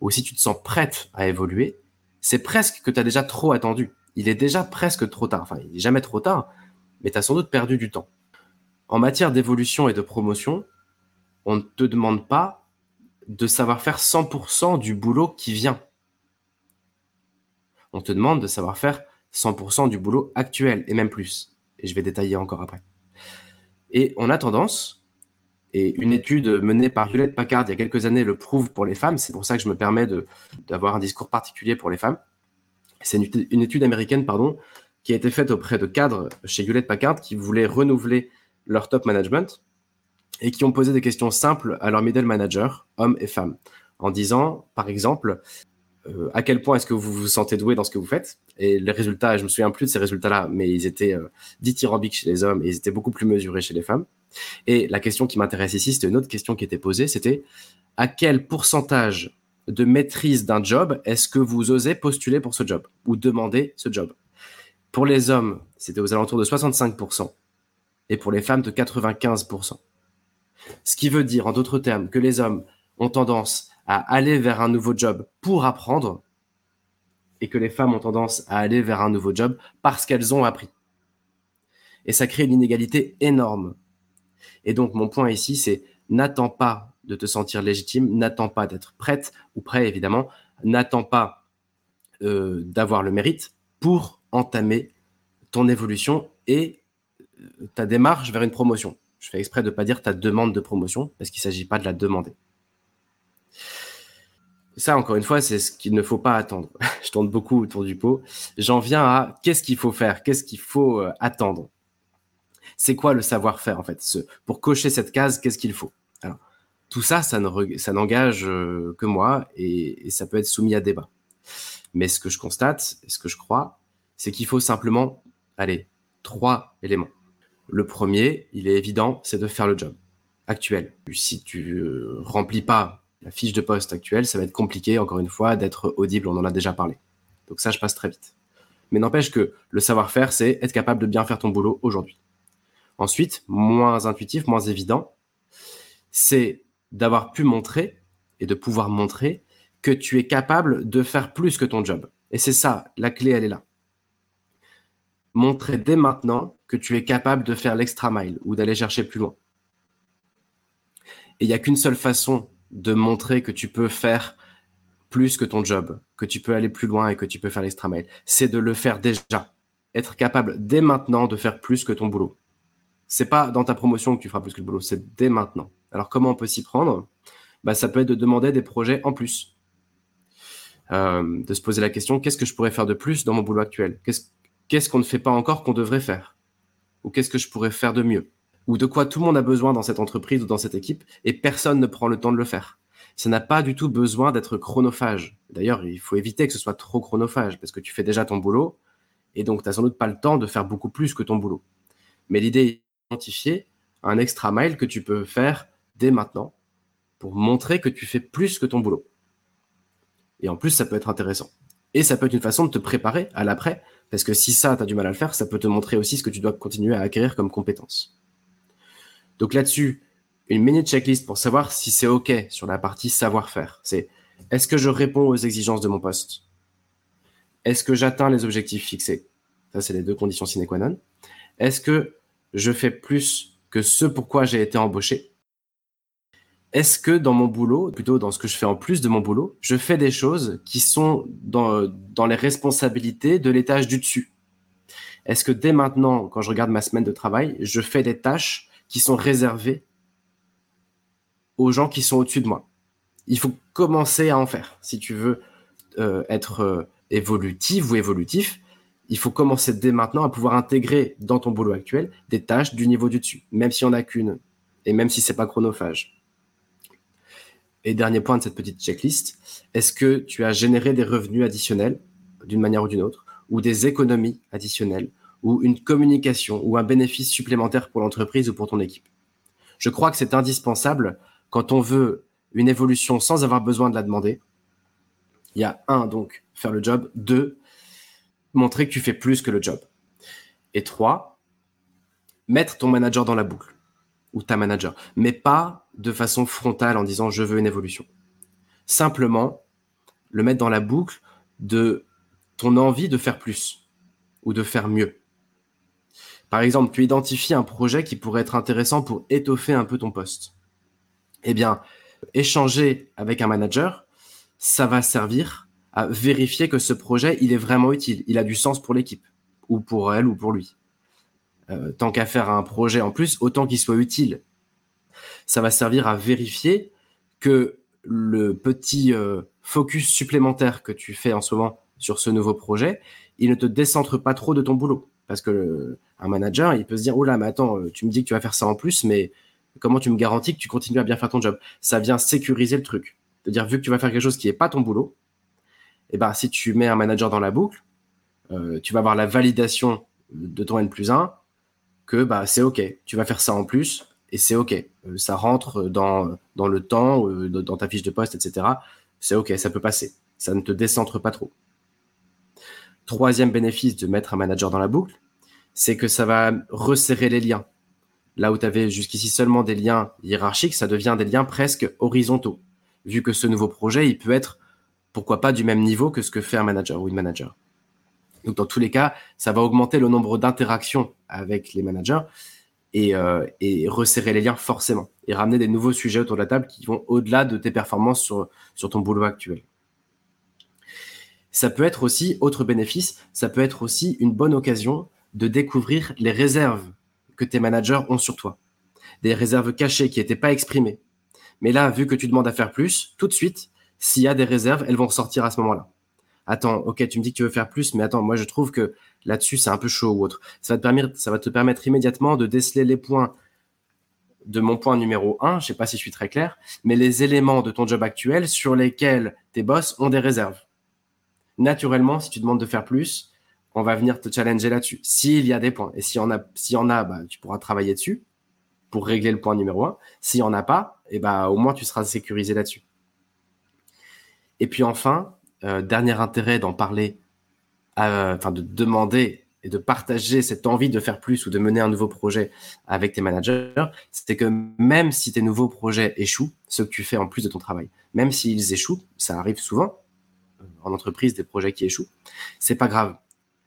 ou si tu te sens prête à évoluer, c'est presque que tu as déjà trop attendu. Il est déjà presque trop tard. Enfin, il n'est jamais trop tard, mais tu as sans doute perdu du temps. En matière d'évolution et de promotion, on ne te demande pas de savoir faire 100% du boulot qui vient. On te demande de savoir faire 100% du boulot actuel et même plus. Et je vais détailler encore après. Et on a tendance, et une étude menée par Hewlett Packard il y a quelques années le prouve pour les femmes. C'est pour ça que je me permets d'avoir un discours particulier pour les femmes. C'est une, étude américaine, pardon, qui a été faite auprès de cadres chez Hewlett Packard qui voulaient renouveler leur top management et qui ont posé des questions simples à leurs middle managers, hommes et femmes, en disant, par exemple, euh, à quel point est-ce que vous vous sentez doué dans ce que vous faites? Et les résultats, je me souviens plus de ces résultats-là, mais ils étaient euh, dithyrambiques chez les hommes et ils étaient beaucoup plus mesurés chez les femmes. Et la question qui m'intéresse ici, c'était une autre question qui était posée, c'était à quel pourcentage de maîtrise d'un job est-ce que vous osez postuler pour ce job ou demander ce job? Pour les hommes, c'était aux alentours de 65% et pour les femmes de 95%. Ce qui veut dire, en d'autres termes, que les hommes ont tendance à aller vers un nouveau job pour apprendre et que les femmes ont tendance à aller vers un nouveau job parce qu'elles ont appris. Et ça crée une inégalité énorme et donc, mon point ici, c'est n'attends pas de te sentir légitime, n'attends pas d'être prête ou prêt, évidemment, n'attends pas euh, d'avoir le mérite pour entamer ton évolution et euh, ta démarche vers une promotion. Je fais exprès de ne pas dire ta demande de promotion parce qu'il ne s'agit pas de la demander. Ça, encore une fois, c'est ce qu'il ne faut pas attendre. Je tourne beaucoup autour du pot. J'en viens à qu'est-ce qu'il faut faire, qu'est-ce qu'il faut euh, attendre c'est quoi le savoir-faire en fait? Pour cocher cette case, qu'est-ce qu'il faut? Alors, tout ça, ça n'engage euh, que moi et, ça peut être soumis à débat. Mais ce que je constate ce que je crois, c'est qu'il faut simplement, allez, trois éléments. Le premier, il est évident, c'est de faire le job actuel. Si tu euh, remplis pas la fiche de poste actuelle, ça va être compliqué, encore une fois, d'être audible, on en a déjà parlé. Donc ça, je passe très vite. Mais n'empêche que le savoir-faire, c'est être capable de bien faire ton boulot aujourd'hui. Ensuite, moins intuitif, moins évident, c'est d'avoir pu montrer et de pouvoir montrer que tu es capable de faire plus que ton job. Et c'est ça, la clé, elle est là. Montrer dès maintenant que tu es capable de faire l'extra mile ou d'aller chercher plus loin. Et il n'y a qu'une seule façon de montrer que tu peux faire plus que ton job, que tu peux aller plus loin et que tu peux faire l'extra mile. C'est de le faire déjà. Être capable dès maintenant de faire plus que ton boulot c'est pas dans ta promotion que tu feras plus que le boulot, c'est dès maintenant. Alors comment on peut s'y prendre? Bah, Ça peut être de demander des projets en plus. Euh, de se poser la question, qu'est-ce que je pourrais faire de plus dans mon boulot actuel? Qu'est-ce qu'on ne fait pas encore qu'on devrait faire? Ou qu'est-ce que je pourrais faire de mieux? Ou de quoi tout le monde a besoin dans cette entreprise ou dans cette équipe et personne ne prend le temps de le faire ça n'a pas du tout besoin d'être chronophage. D'ailleurs, il faut éviter que ce soit trop chronophage parce que tu fais déjà ton boulot et donc tu n'as sans doute pas le temps de faire beaucoup plus que ton boulot. Mais l'idée identifier un extra mile que tu peux faire dès maintenant pour montrer que tu fais plus que ton boulot. Et en plus, ça peut être intéressant. Et ça peut être une façon de te préparer à l'après, parce que si ça, tu as du mal à le faire, ça peut te montrer aussi ce que tu dois continuer à acquérir comme compétences. Donc là-dessus, une mini checklist pour savoir si c'est OK sur la partie savoir-faire. C'est est-ce que je réponds aux exigences de mon poste? Est-ce que j'atteins les objectifs fixés? Ça, c'est les deux conditions sine qua non. Est-ce que je fais plus que ce pourquoi j'ai été embauché? Est-ce que dans mon boulot, plutôt dans ce que je fais en plus de mon boulot, je fais des choses qui sont dans, dans les responsabilités de l'étage du dessus? Est-ce que dès maintenant, quand je regarde ma semaine de travail, je fais des tâches qui sont réservées aux gens qui sont au-dessus de moi Il faut commencer à en faire. Si tu veux euh, être euh, évolutif ou évolutif, il faut commencer dès maintenant à pouvoir intégrer dans ton boulot actuel des tâches du niveau du dessus, même si on n'a qu'une, et même si c'est pas chronophage. Et dernier point de cette petite checklist, est-ce que tu as généré des revenus additionnels d'une manière ou d'une autre, ou des économies additionnelles, ou une communication, ou un bénéfice supplémentaire pour l'entreprise ou pour ton équipe Je crois que c'est indispensable quand on veut une évolution sans avoir besoin de la demander. Il y a un, donc, faire le job. Deux, montrer que tu fais plus que le job. Et trois, mettre ton manager dans la boucle ou ta manager, mais pas de façon frontale en disant je veux une évolution. Simplement, le mettre dans la boucle de ton envie de faire plus ou de faire mieux. Par exemple, tu identifies un projet qui pourrait être intéressant pour étoffer un peu ton poste. Eh bien, échanger avec un manager, ça va servir à vérifier que ce projet, il est vraiment utile, il a du sens pour l'équipe, ou pour elle, ou pour lui. Euh, tant qu'à faire un projet en plus, autant qu'il soit utile. Ça va servir à vérifier que le petit euh, focus supplémentaire que tu fais en ce moment sur ce nouveau projet, il ne te décentre pas trop de ton boulot. Parce que un manager, il peut se dire, oh là, mais attends, euh, tu me dis que tu vas faire ça en plus, mais comment tu me garantis que tu continues à bien faire ton job? Ça vient sécuriser le truc. C'est-à-dire, vu que tu vas faire quelque chose qui n'est pas ton boulot, eh ben, si tu mets un manager dans la boucle, euh, tu vas avoir la validation de ton N plus 1 que bah, c'est OK, tu vas faire ça en plus et c'est OK. Euh, ça rentre dans, le temps, dans ta fiche de poste, etc. C'est OK, ça peut passer. Ça ne te décentre pas trop. Troisième bénéfice de mettre un manager dans la boucle, c'est que ça va resserrer les liens. Là où tu avais jusqu'ici seulement des liens hiérarchiques, ça devient des liens presque horizontaux. Vu que ce nouveau projet, il peut être pourquoi pas du même niveau que ce que fait un manager ou une manager. Donc dans tous les cas, ça va augmenter le nombre d'interactions avec les managers et, euh, resserrer les liens forcément et ramener des nouveaux sujets autour de la table qui vont au-delà de tes performances sur ton boulot actuel. Ça peut être aussi, autre bénéfice, ça peut être aussi une bonne occasion de découvrir les réserves que tes managers ont sur toi. Des réserves cachées qui n'étaient pas exprimées. Mais là, vu que tu demandes à faire plus, tout de suite, s'il y a des réserves, elles vont ressortir à ce moment-là. Attends, ok, tu me dis que tu veux faire plus, mais attends, moi je trouve que là-dessus c'est un peu chaud ou autre. Ça va te permettre, immédiatement de déceler les points de mon point numéro 1, je sais pas si je suis très clair, mais les éléments de ton job actuel sur lesquels tes boss ont des réserves. Naturellement, si tu demandes de faire plus, on va venir te challenger là-dessus. S'il y a des points, et s'il y en a, bah, tu pourras travailler dessus pour régler le point numéro 1. S'il y en a pas, et eh bah, au moins tu seras sécurisé là-dessus. Et puis enfin, euh, dernier intérêt d'en parler, enfin de demander et de partager cette envie de faire plus ou de mener un nouveau projet avec tes managers, c'est que même si tes nouveaux projets échouent, ce que tu fais en plus de ton travail, même s'ils échouent, ça arrive souvent euh, en entreprise des projets qui échouent, c'est pas grave.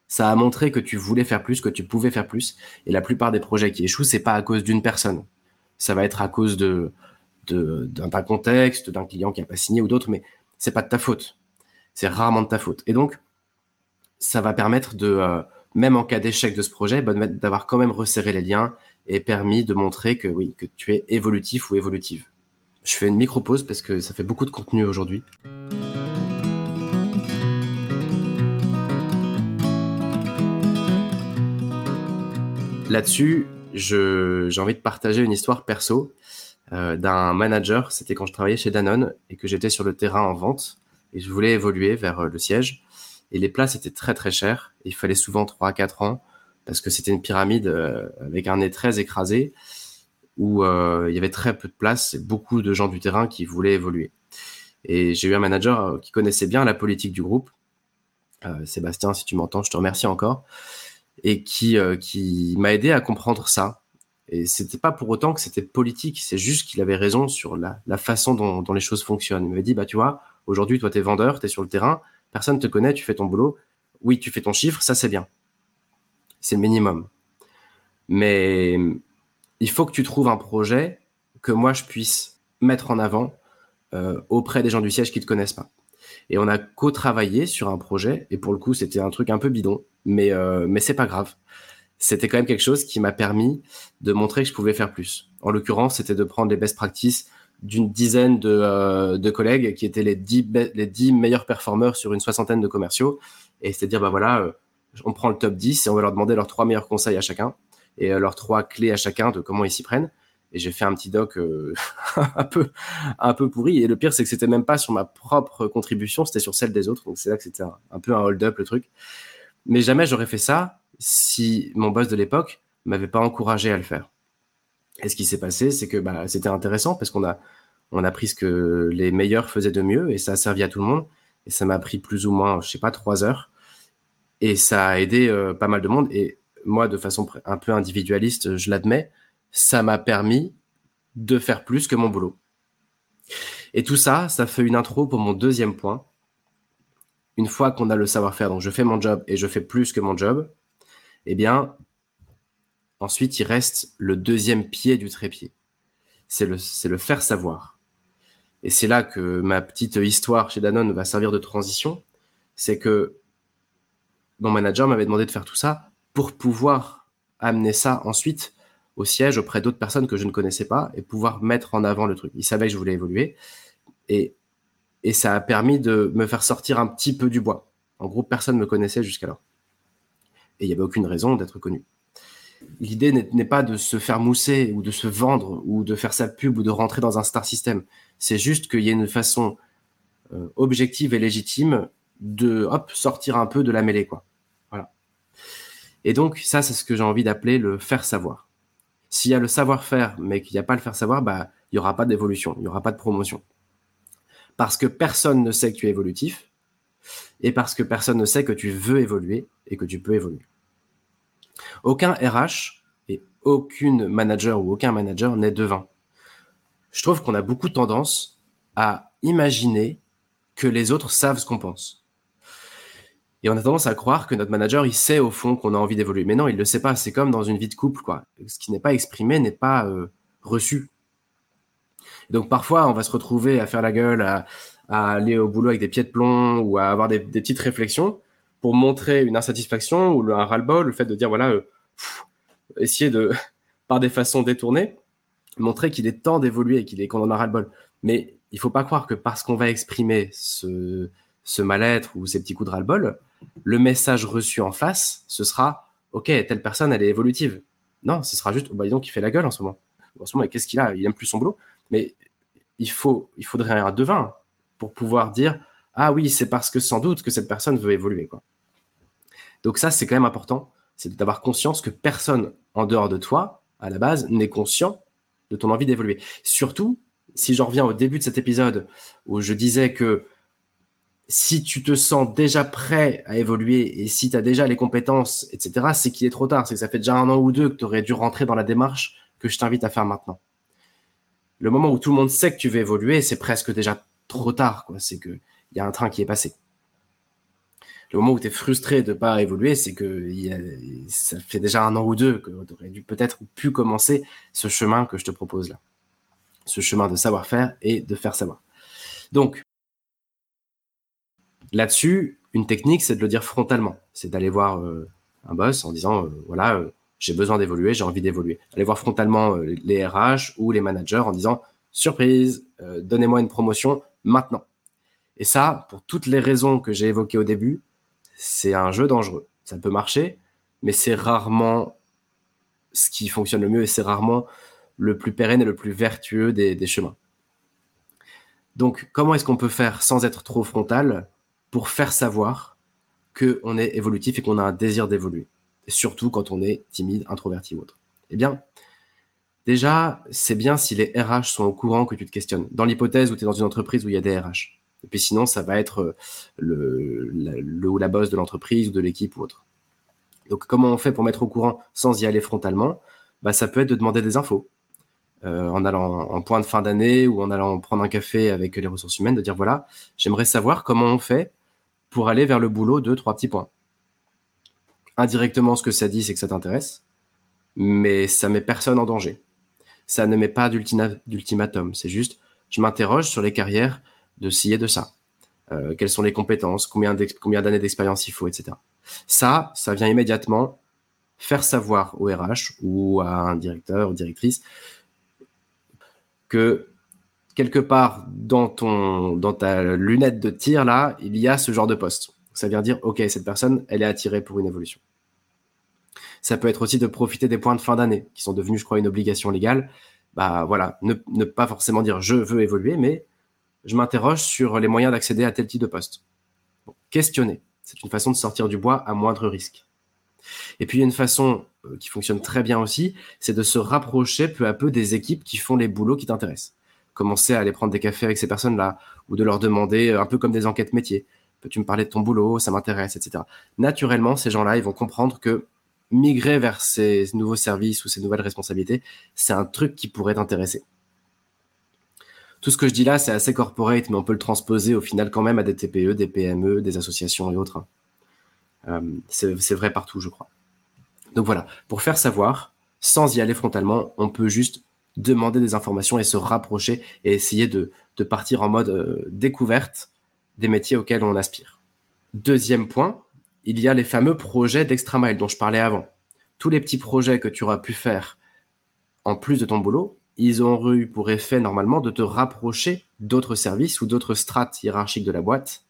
Ça a montré que tu voulais faire plus, que tu pouvais faire plus. Et la plupart des projets qui échouent, c'est pas à cause d'une personne. Ça va être à cause de d'un contexte, d'un client qui a pas signé ou d'autres, mais c'est pas de ta faute. C'est rarement de ta faute. Et donc, ça va permettre de, euh, même en cas d'échec de ce projet, bah, d'avoir quand même resserré les liens et permis de montrer que oui, que tu es évolutif ou évolutive. Je fais une micro pause parce que ça fait beaucoup de contenu aujourd'hui. Là-dessus, j'ai envie de partager une histoire perso. Euh, d'un manager. C'était quand je travaillais chez Danone et que j'étais sur le terrain en vente et je voulais évoluer vers euh, le siège. Et les places étaient très très chères. Il fallait souvent 3 à 4 ans parce que c'était une pyramide euh, avec un nez très écrasé où il y avait très peu de place et beaucoup de gens du terrain qui voulaient évoluer. Et j'ai eu un manager qui connaissait bien la politique du groupe. Sébastien, si tu m'entends, je te remercie encore. Et qui, qui m'a aidé à comprendre ça, Et c'était pas pour autant que c'était politique, c'est juste qu'il avait raison sur la, façon dont, les choses fonctionnent. Il m'avait dit, bah tu vois, aujourd'hui, toi, tu es vendeur, tu es sur le terrain, personne te connaît, tu fais ton boulot. Oui, tu fais ton chiffre, ça c'est bien. C'est le minimum. Mais il faut que tu trouves un projet que moi je puisse mettre en avant euh, auprès des gens du siège qui ne te connaissent pas. Et on a co-travaillé sur un projet, et pour le coup, c'était un truc un peu bidon, mais, euh, mais c'est pas grave. C'était quand même quelque chose qui m'a permis de montrer que je pouvais faire plus. En l'occurrence, c'était de prendre les best practices d'une dizaine de, euh, de, collègues qui étaient les dix, les dix meilleurs performeurs sur une soixantaine de commerciaux. Et c'est dire, bah voilà, euh, on prend le top 10 et on va leur demander leurs trois meilleurs conseils à chacun et euh, leurs trois clés à chacun de comment ils s'y prennent. Et j'ai fait un petit doc un peu un peu pourri. Et le pire, c'est que c'était même pas sur ma propre contribution, c'était sur celle des autres. Donc c'est là que c'était un, peu un hold-up le truc. Mais jamais j'aurais fait ça si mon boss de l'époque m'avait pas encouragé à le faire. Et ce qui s'est passé, c'est que bah, c'était intéressant parce qu'on a, on a pris ce que les meilleurs faisaient de mieux et ça a servi à tout le monde. Et ça m'a pris plus ou moins, je sais pas, trois heures. Et ça a aidé euh, pas mal de monde. Et moi, de façon un peu individualiste, je l'admets, ça m'a permis de faire plus que mon boulot. Et tout ça, ça fait une intro pour mon deuxième point. Une fois qu'on a le savoir-faire, donc je fais mon job et je fais plus que mon job, eh bien, ensuite, il reste le deuxième pied du trépied. C'est le, le faire savoir. Et c'est là que ma petite histoire chez Danone va servir de transition. C'est que mon manager m'avait demandé de faire tout ça pour pouvoir amener ça ensuite au siège auprès d'autres personnes que je ne connaissais pas et pouvoir mettre en avant le truc. Il savait que je voulais évoluer et, et ça a permis de me faire sortir un petit peu du bois. En gros, personne ne me connaissait jusqu'alors et il n'y avait aucune raison d'être connu. L'idée n'est pas de se faire mousser ou de se vendre ou de faire sa pub ou de rentrer dans un star system. C'est juste qu'il y ait une façon euh, objective et légitime de hop, sortir un peu de la mêlée. Quoi. Voilà. Et donc, ça, c'est ce que j'ai envie d'appeler le faire savoir. S'il y a le savoir-faire, mais qu'il n'y a pas le faire savoir, bah, il n'y aura pas d'évolution, il n'y aura pas de promotion. Parce que personne ne sait que tu es évolutif, et parce que personne ne sait que tu veux évoluer et que tu peux évoluer. Aucun RH et aucune manager ou aucun manager n'est devin. Je trouve qu'on a beaucoup tendance à imaginer que les autres savent ce qu'on pense. Et on a tendance à croire que notre manager, il sait au fond qu'on a envie d'évoluer. Mais non, il ne le sait pas. C'est comme dans une vie de couple, quoi. Ce qui n'est pas exprimé n'est pas euh, reçu. Donc parfois, on va se retrouver à faire la gueule, à, aller au boulot avec des pieds de plomb ou à avoir des petites réflexions pour montrer une insatisfaction ou un ras-le-bol, le fait de dire voilà, euh, essayer de, par des façons détournées, montrer qu'il est temps d'évoluer et qu'on en a ras-le-bol. Mais il faut pas croire que parce qu'on va exprimer ce, ce mal-être ou ces petits coups de ras-le-bol, le message reçu en face, ce sera ok, telle personne, elle est évolutive. Non, ce sera juste, bah, donc, fait la gueule en ce moment. En ce moment, qu'est-ce qu'il a? Il aime plus son boulot. Mais il, faut, il faudrait un devin pour pouvoir dire ah oui, c'est parce que sans doute que cette personne veut évoluer. Quoi. Donc ça, c'est quand même important, c'est d'avoir conscience que personne en dehors de toi, à la base, n'est conscient de ton envie d'évoluer. Surtout, si j'en reviens au début de cet épisode où je disais que si tu te sens déjà prêt à évoluer et si tu as déjà les compétences, etc., c'est qu'il est trop tard. C'est que ça fait déjà un an ou deux que tu aurais dû rentrer dans la démarche que je t'invite à faire maintenant. Le moment où tout le monde sait que tu veux évoluer, c'est presque déjà trop tard. C'est qu'il y a un train qui est passé le moment où tu es frustré de ne pas évoluer, c'est que ça fait déjà un an ou deux que tu aurais dû peut-être pu commencer ce chemin que je te propose là. Ce chemin de savoir-faire et de faire savoir. Donc, là-dessus, une technique, c'est de le dire frontalement. C'est d'aller voir euh, un boss en disant, euh, voilà, euh, j'ai besoin d'évoluer, j'ai envie d'évoluer. Aller voir frontalement les RH ou les managers en disant, surprise, donnez-moi une promotion maintenant. Et ça, pour toutes les raisons que j'ai évoquées au début, c'est un jeu dangereux. Ça peut marcher, mais c'est rarement ce qui fonctionne le mieux et c'est rarement le plus pérenne et le plus vertueux des, chemins. Donc, comment est-ce qu'on peut faire sans être trop frontal? Pour faire savoir qu'on est évolutif et qu'on a un désir d'évoluer Surtout quand on est timide, introverti ou autre. Eh bien, déjà, c'est bien si les RH sont au courant que tu te questionnes. Dans l'hypothèse où tu es dans une entreprise où il y a des RH. Et puis sinon, ça va être euh, le, ou la boss de l'entreprise ou de l'équipe ou autre. Donc, comment on fait pour mettre au courant sans y aller frontalement? Bah, ça peut être de demander des infos. Euh, en allant en point de fin d'année ou en allant prendre un café avec les ressources humaines, de dire voilà, j'aimerais savoir comment on fait pour aller vers le boulot de trois petits points. Indirectement, ce que ça dit, c'est que ça t'intéresse, mais ça met personne en danger. Ça ne met pas d'ultimatum. C'est juste, je m'interroge sur les carrières de ci et de ça. Euh, quelles sont les compétences, combien d'années d'expérience il faut, etc. Ça, ça vient immédiatement faire savoir au RH ou à un directeur ou directrice que quelque part dans ton dans ta lunette de tir là, il y a ce genre de poste. Ça vient dire OK, cette personne, elle est attirée pour une évolution. Ça peut être aussi de profiter des points de fin d'année qui sont devenus je crois une obligation légale. Bah voilà, ne, pas forcément dire je veux évoluer mais je m'interroge sur les moyens d'accéder à tel type de poste. questionner, c'est une façon de sortir du bois à moindre risque. Et puis, une façon euh, qui fonctionne très bien aussi, c'est de se rapprocher peu à peu des équipes qui font les boulots qui t'intéressent. Commencer à aller prendre des cafés avec ces personnes-là, ou de leur demander, euh, un peu comme des enquêtes métiers, peux-tu me parler de ton boulot, ça m'intéresse, etc. Naturellement, ces gens-là, ils vont comprendre que migrer vers ces nouveaux services ou ces nouvelles responsabilités, c'est un truc qui pourrait t'intéresser. Tout ce que je dis là, c'est assez corporate, mais on peut le transposer au final quand même à des TPE, des PME, des associations et autres. Euh, c'est vrai partout, je crois. Donc voilà, pour faire savoir, sans y aller frontalement, on peut juste demander des informations et se rapprocher et essayer de, partir en mode euh, découverte des métiers auxquels on aspire. Deuxième point, il y a les fameux projets d'extra mile dont je parlais avant. Tous les petits projets que tu auras pu faire en plus de ton boulot, ils ont eu pour effet normalement de te rapprocher d'autres services ou d'autres strates hiérarchiques de la boîte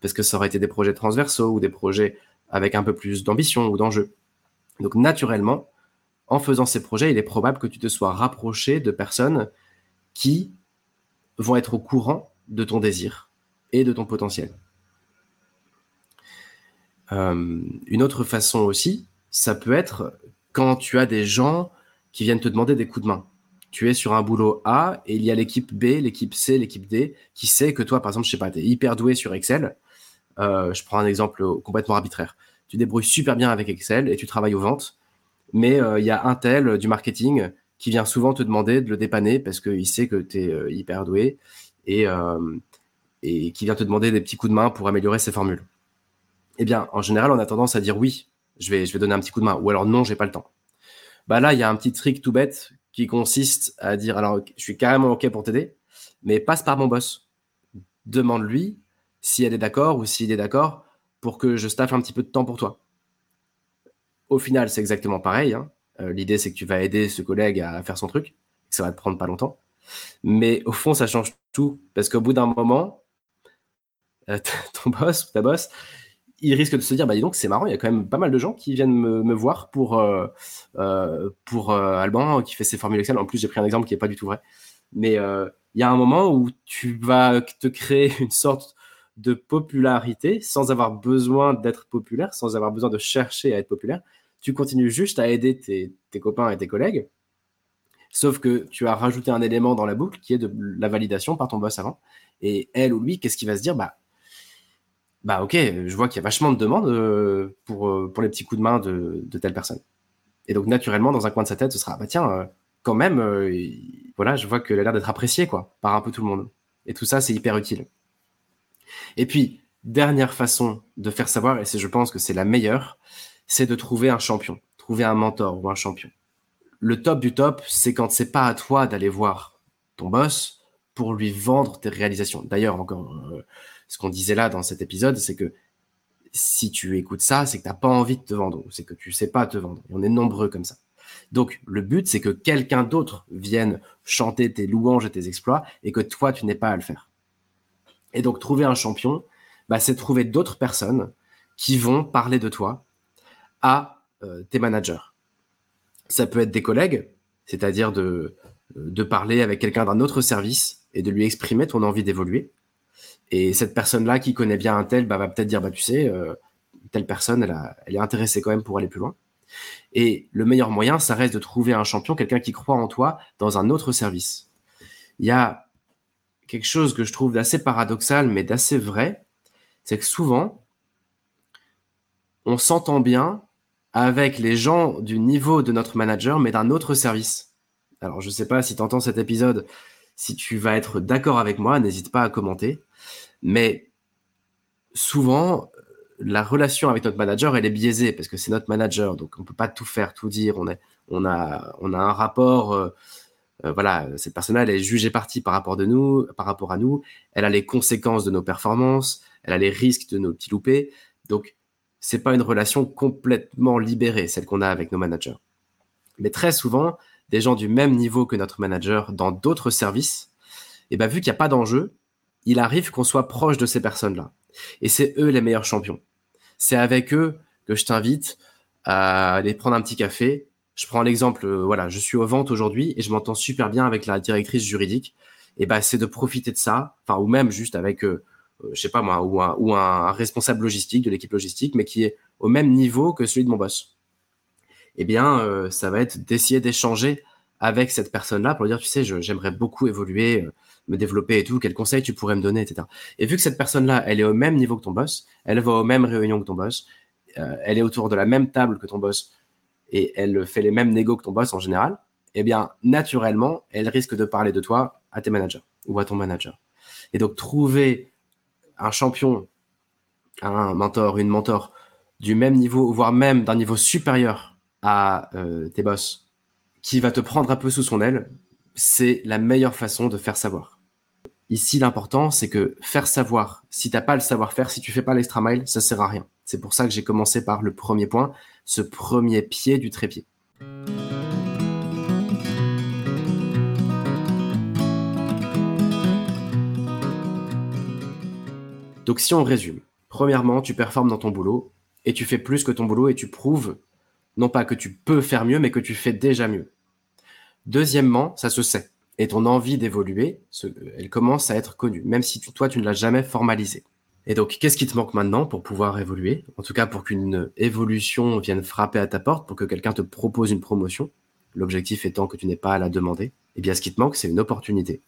parce que ça aurait été des projets transversaux ou des projets avec un peu plus d'ambition ou d'enjeu. Donc naturellement, en faisant ces projets, il est probable que tu te sois rapproché de personnes qui vont être au courant de ton désir et de ton potentiel. Euh, une autre façon aussi, ça peut être quand tu as des gens qui viennent te demander des coups de main. Tu es sur un boulot A et il y a l'équipe B, l'équipe C, l'équipe D qui sait que toi, par exemple, je sais pas, tu es hyper doué sur Excel euh, je prends un exemple complètement arbitraire. Tu débrouilles super bien avec Excel et tu travailles aux ventes, mais euh, il y a un tel du marketing qui vient souvent te demander de le dépanner parce qu'il sait que tu es euh, hyper doué et, et qui vient te demander des petits coups de main pour améliorer ses formules. Eh bien, en général, on a tendance à dire oui, je vais, donner un petit coup de main, ou alors non, j'ai pas le temps. Bah là, il y a un petit trick tout bête qui consiste à dire alors, je suis carrément ok pour t'aider, mais passe par mon boss. Demande-lui si elle est d'accord ou s'il est d'accord pour que je staffe un petit peu de temps pour toi. Au final, c'est exactement pareil. Hein. Euh, l'idée, c'est que tu vas aider ce collègue à faire son truc, ça va te prendre pas longtemps. Mais au fond, ça change tout. Parce qu'au bout d'un moment, euh, ton boss ou ta boss, il risque de se dire, bah dis donc, c'est marrant, il y a quand même pas mal de gens qui viennent me, voir pour, euh, pour Alban qui fait ses formules Excel. En plus, j'ai pris un exemple qui n'est pas du tout vrai. Mais il y a un moment où tu vas te créer une sorte de popularité sans avoir besoin d'être populaire, sans avoir besoin de chercher à être populaire. Tu continues juste à aider tes, copains et tes collègues, sauf que tu as rajouté un élément dans la boucle qui est de la validation par ton boss avant. Et elle ou lui, qu'est-ce qu'il va se dire? Bah, bah ok, je vois qu'il y a vachement de demandes euh, pour, euh, pour les petits coups de main de, telle personne. Et donc naturellement, dans un coin de sa tête, ce sera bah tiens, euh, quand même, voilà, je vois qu'elle a l'air d'être appréciée quoi, par un peu tout le monde. Et tout ça, c'est hyper utile. Et puis, dernière façon de faire savoir, et je pense que c'est la meilleure, c'est de trouver un champion, trouver un mentor ou un champion. Le top du top, c'est quand c'est pas à toi d'aller voir ton boss pour lui vendre tes réalisations. D'ailleurs, encore, euh, ce qu'on disait là dans cet épisode, c'est que si tu écoutes ça, c'est que tu n'as pas envie de te vendre, c'est que tu sais pas te vendre. Et on est nombreux comme ça. Donc, le but, c'est que quelqu'un d'autre vienne chanter tes louanges et tes exploits et que toi, tu n'aies pas à le faire. Et donc, trouver un champion, bah, c'est trouver d'autres personnes qui vont parler de toi à euh, tes managers. Ça peut être des collègues, c'est-à-dire de, de parler avec quelqu'un d'un autre service et de lui exprimer ton envie d'évoluer. Et cette personne-là qui connaît bien un tel bah, va peut-être dire, bah, tu sais, euh, telle personne, elle, elle est intéressée quand même pour aller plus loin. Et le meilleur moyen, ça reste de trouver un champion, quelqu'un qui croit en toi dans un autre service. Il y a quelque chose que je trouve d'assez paradoxal, mais d'assez vrai, c'est que souvent, on s'entend bien avec les gens du niveau de notre manager, mais d'un autre service. Alors, je ne sais pas si tu entends cet épisode, si tu vas être d'accord avec moi, n'hésite pas à commenter. Mais souvent, la relation avec notre manager, elle est biaisée parce que c'est notre manager, donc on ne peut pas tout faire, tout dire. On, a un rapport, euh, euh, voilà, cette personne-là, elle est jugée partie par rapport, de nous, par rapport à nous. Elle a les conséquences de nos performances, elle a les risques de nos petits loupés. Donc, c'est pas une relation complètement libérée, celle qu'on a avec nos managers. Mais très souvent, des gens du même niveau que notre manager dans d'autres services, et eh ben, vu qu'il n'y a pas d'enjeu, il arrive qu'on soit proche de ces personnes-là. Et c'est eux les meilleurs champions. C'est avec eux que je t'invite à aller prendre un petit café. Je prends l'exemple, euh, voilà, je suis aux ventes aujourd'hui et je m'entends super bien avec la directrice juridique. Et ben, c'est de profiter de ça, enfin, ou même juste avec eux euh, je sais pas moi, ou un, responsable logistique de l'équipe logistique, mais qui est au même niveau que celui de mon boss. Eh bien, euh, ça va être d'essayer d'échanger avec cette personne-là pour dire, tu sais, j'aimerais beaucoup évoluer, euh, me développer et tout, quels conseils tu pourrais me donner, etc. Et vu que cette personne-là, elle est au même niveau que ton boss, elle va aux mêmes réunions que ton boss, elle est autour de la même table que ton boss, et elle fait les mêmes négos que ton boss en général, eh bien, naturellement, elle risque de parler de toi à tes managers ou à ton manager. Et donc, trouver un champion, un mentor, une mentor du même niveau, voire même d'un niveau supérieur à euh, tes boss, qui va te prendre un peu sous son aile, c'est la meilleure façon de faire savoir. Ici, l'important, c'est que faire savoir, si t'as pas le savoir-faire, si tu fais pas l'extra mile, ça sert à rien. C'est pour ça que j'ai commencé par le premier point, ce premier pied du trépied. Donc si on résume, premièrement, tu performes dans ton boulot et tu fais plus que ton boulot et tu prouves non pas que tu peux faire mieux, mais que tu fais déjà mieux. Deuxièmement, ça se sait. Et ton envie d'évoluer, elle commence à être connue, même si toi, tu ne l'as jamais formalisée. Et donc, qu'est-ce qui te manque maintenant pour pouvoir évoluer? En tout cas, pour qu'une évolution vienne frapper à ta porte, pour que quelqu'un te propose une promotion, l'objectif étant que tu n'aies pas à la demander, eh bien, ce qui te manque, c'est une opportunité.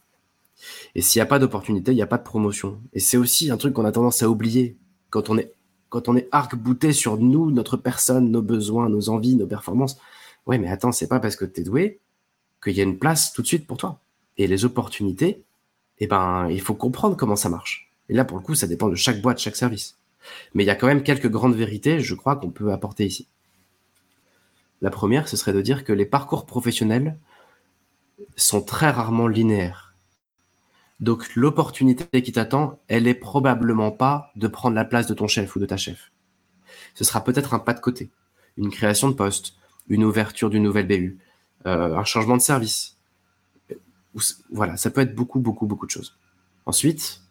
Et s'il n'y a pas d'opportunité, il n'y a pas de promotion. Et c'est aussi un truc qu'on a tendance à oublier quand on est arc-bouté sur nous, notre personne, nos besoins, nos envies, nos performances. Ouais, mais attends, c'est pas parce que tu es doué qu'il y a une place tout de suite pour toi. Et les opportunités, eh ben, il faut comprendre comment ça marche. Et là, pour le coup, ça dépend de chaque boîte, chaque service. Mais il y a quand même quelques grandes vérités, je crois, qu'on peut apporter ici. La première, ce serait de dire que les parcours professionnels sont très rarement linéaires. Donc l'opportunité qui t'attend, elle est probablement pas de prendre la place de ton chef ou de ta chef. Ce sera peut-être un pas de côté, une création de poste, une ouverture d'une nouvelle BU, euh, un changement de service. Voilà, ça peut être beaucoup, beaucoup, beaucoup de choses. Ensuite,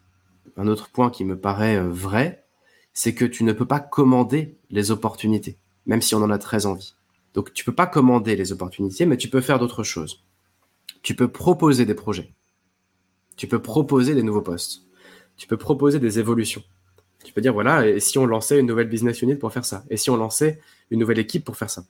un autre point qui me paraît euh, vrai, c'est que tu ne peux pas commander les opportunités, même si on en a très envie. Donc tu peux pas commander les opportunités, mais tu peux faire d'autres choses. Tu peux proposer des projets tu peux proposer des nouveaux postes. Tu peux proposer des évolutions. Tu peux dire, voilà, et si on lançait une nouvelle business unit pour faire ça? Et si on lançait une nouvelle équipe pour faire ça?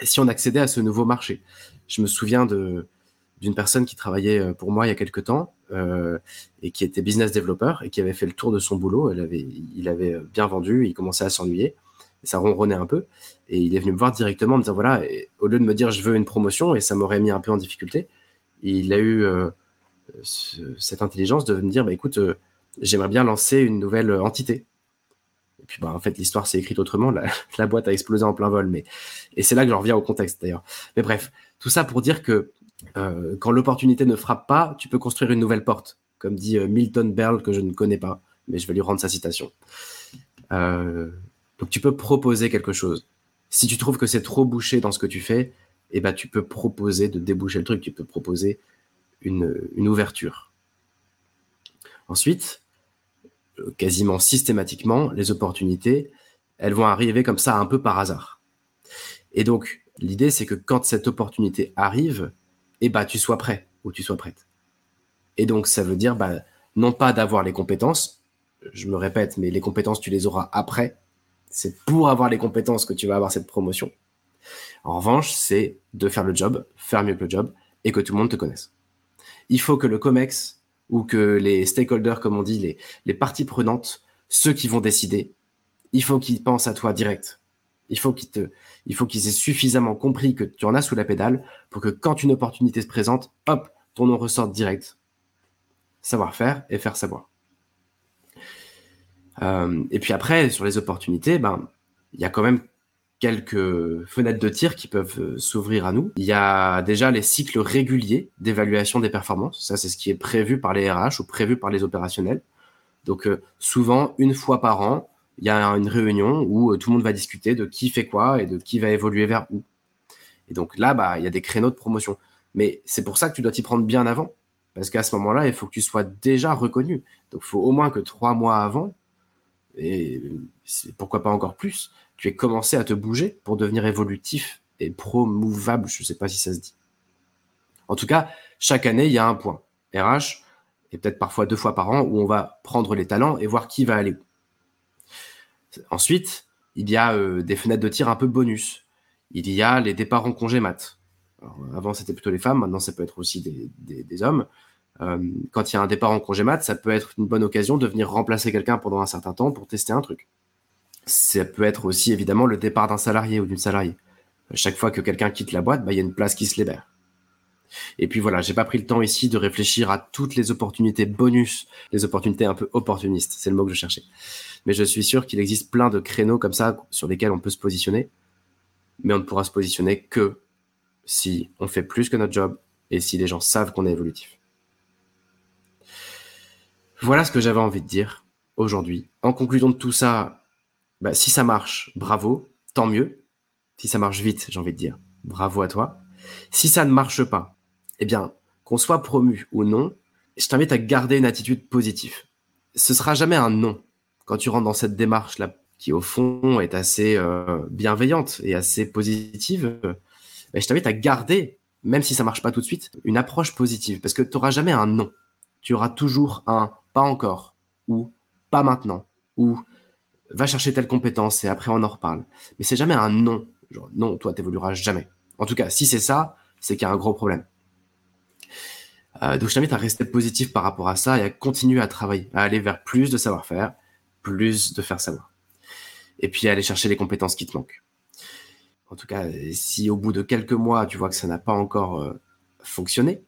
Et si on accédait à ce nouveau marché? Je me souviens d'une personne qui travaillait euh, pour moi il y a quelques temps euh, et qui était business developer et qui avait fait le tour de son boulot. Il avait bien vendu, il commençait à s'ennuyer, ça ronronnait un peu. Et il est venu me voir directement, me dire voilà, au lieu de me dire je veux une promotion et ça m'aurait mis un peu en difficulté, il a eu euh, cette intelligence de me dire, bah, écoute, euh, j'aimerais bien lancer une nouvelle entité. Et puis, bah, en fait, l'histoire s'est écrite autrement. La, boîte a explosé en plein vol. Mais... Et c'est là que je reviens au contexte, d'ailleurs. Mais bref, tout ça pour dire que euh, quand l'opportunité ne frappe pas, tu peux construire une nouvelle porte. Comme dit euh, Milton Berle, que je ne connais pas, mais je vais lui rendre sa citation. donc, tu peux proposer quelque chose. Si tu trouves que c'est trop bouché dans ce que tu fais, eh ben, tu peux proposer de déboucher le truc. Tu peux proposer une, ouverture. Ensuite, euh, quasiment systématiquement, les opportunités, elles vont arriver comme ça un peu par hasard. Et donc, l'idée, c'est que quand cette opportunité arrive, eh ben, tu sois prêt ou tu sois prête. Et donc, ça veut dire, bah, non pas d'avoir les compétences, je me répète, mais les compétences, tu les auras après. C'est pour avoir les compétences que tu vas avoir cette promotion. En revanche, c'est de faire le job, faire mieux que le job, et que tout le monde te connaisse il faut que le COMEX ou que les stakeholders, comme on dit, les, les parties prenantes, ceux qui vont décider, il faut qu'ils pensent à toi direct. Il faut qu'ils te, aient suffisamment compris que tu en as sous la pédale pour que quand une opportunité se présente, hop, ton nom ressorte direct. Savoir-faire et faire savoir. Euh, et puis après, sur les opportunités, ben, il y a quand même quelques fenêtres de tir qui peuvent euh, s'ouvrir à nous. Il y a déjà les cycles réguliers d'évaluation des performances. Ça, c'est ce qui est prévu par les RH ou prévu par les opérationnels. Donc, euh, souvent, une fois par an, il y a une réunion où euh, tout le monde va discuter de qui fait quoi et de qui va évoluer vers où. Et donc là, bah, il y a des créneaux de promotion. Mais c'est pour ça que tu dois t'y prendre bien avant. Parce qu'à ce moment-là, il faut que tu sois déjà reconnu. Donc, il faut au moins que trois mois avant, et pourquoi pas encore plus, tu es commencé à te bouger pour devenir évolutif et promouvable, je ne sais pas si ça se dit. En tout cas, chaque année, il y a un point RH, et peut-être parfois deux fois par an, où on va prendre les talents et voir qui va aller où. Ensuite, il y a euh, des fenêtres de tir un peu bonus. Il y a les départs en congé mat. avant, c'était plutôt les femmes, maintenant, ça peut être aussi des, hommes. Euh, quand il y a un départ en congé mat, ça peut être une bonne occasion de venir remplacer quelqu'un pendant un certain temps pour tester un truc ça peut être aussi évidemment le départ d'un salarié ou d'une salariée. Chaque fois que quelqu'un quitte la boîte, bah, il y a une place qui se libère. Et puis voilà, j'ai pas pris le temps ici de réfléchir à toutes les opportunités bonus, les opportunités un peu opportunistes, c'est le mot que je cherchais. Mais je suis sûr qu'il existe plein de créneaux comme ça sur lesquels on peut se positionner, mais on ne pourra se positionner que si on fait plus que notre job et si les gens savent qu'on est évolutif. Voilà ce que j'avais envie de dire aujourd'hui. En conclusion de tout ça, bah, si ça marche, bravo, tant mieux. Si ça marche vite, j'ai envie de dire, bravo à toi. Si ça ne marche pas, eh bien, qu'on soit promu ou non, je t'invite à garder une attitude positive. Ce sera jamais un non quand tu rentres dans cette démarche-là, qui au fond est assez euh, bienveillante et assez positive. je t'invite à garder, même si ça marche pas tout de suite, une approche positive, parce que tu n'auras jamais un non. Tu auras toujours un pas encore, ou pas maintenant, ou va chercher telle compétence et après on en reparle. Mais c'est jamais un non. Genre, non, toi, t'évolueras jamais. En tout cas, si c'est ça, c'est qu'il y a un gros problème. Euh, donc, je t'invite à rester positif par rapport à ça et à continuer à travailler, à aller vers plus de savoir-faire, plus de faire savoir. Et puis, à aller chercher les compétences qui te manquent. En tout cas, si au bout de quelques mois, tu vois que ça n'a pas encore euh, fonctionné,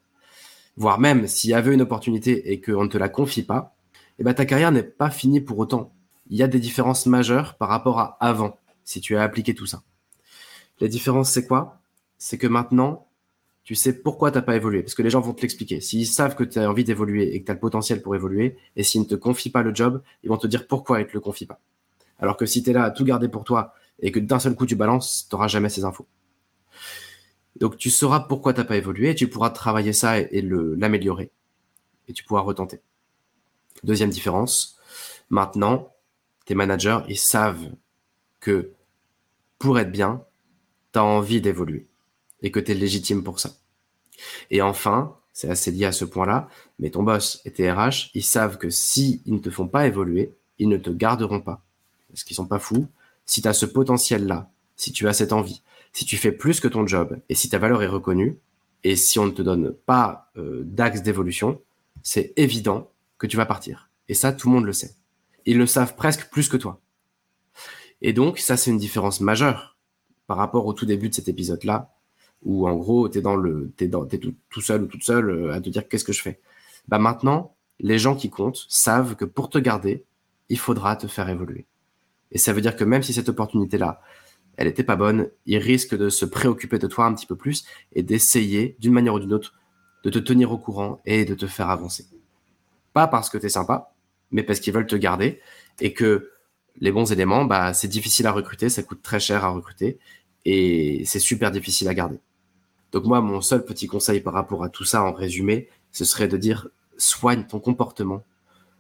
voire même s'il y avait une opportunité et qu'on ne te la confie pas, eh ben, ta carrière n'est pas finie pour autant il y a des différences majeures par rapport à avant, si tu as appliqué tout ça. La différence, c'est quoi? C'est que maintenant, tu sais pourquoi tu n'as pas évolué. Parce que les gens vont te l'expliquer. S'ils savent que tu as envie d'évoluer et que tu as le potentiel pour évoluer, et s'ils ne te confient pas le job, ils vont te dire pourquoi ils ne te le confient pas. Alors que si tu es là à tout garder pour toi et que d'un seul coup tu balances, tu n'auras jamais ces infos. Donc tu sauras pourquoi tu n'as pas évolué et tu pourras travailler ça et, et l'améliorer. Et tu pourras retenter. Deuxième différence, maintenant, tes managers, ils savent que pour être bien, tu as envie d'évoluer et que tu es légitime pour ça. Et enfin, c'est assez lié à ce point-là, mais ton boss et tes RH, ils savent que si ils ne te font pas évoluer, ils ne te garderont pas. Parce qu'ils sont pas fous. Si tu as ce potentiel-là, si tu as cette envie, si tu fais plus que ton job et si ta valeur est reconnue, et si on ne te donne pas euh, d'axe d'évolution, c'est évident que tu vas partir. Et ça, tout le monde le sait ils le savent presque plus que toi. Et donc, ça, c'est une différence majeure par rapport au tout début de cet épisode-là, où en gros, tu es, dans le, es, dans, tout, seul ou toute seule euh, à te dire qu'est-ce que je fais? Bah maintenant, les gens qui comptent savent que pour te garder, il faudra te faire évoluer. Et ça veut dire que même si cette opportunité-là, elle n'était pas bonne, ils risquent de se préoccuper de toi un petit peu plus et d'essayer, d'une manière ou d'une autre, de te tenir au courant et de te faire avancer. Pas parce que tu es sympa, mais parce qu'ils veulent te garder et que les bons éléments, bah, c'est difficile à recruter, ça coûte très cher à recruter et c'est super difficile à garder. Donc moi, mon seul petit conseil par rapport à tout ça en résumé, ce serait de dire soigne ton comportement.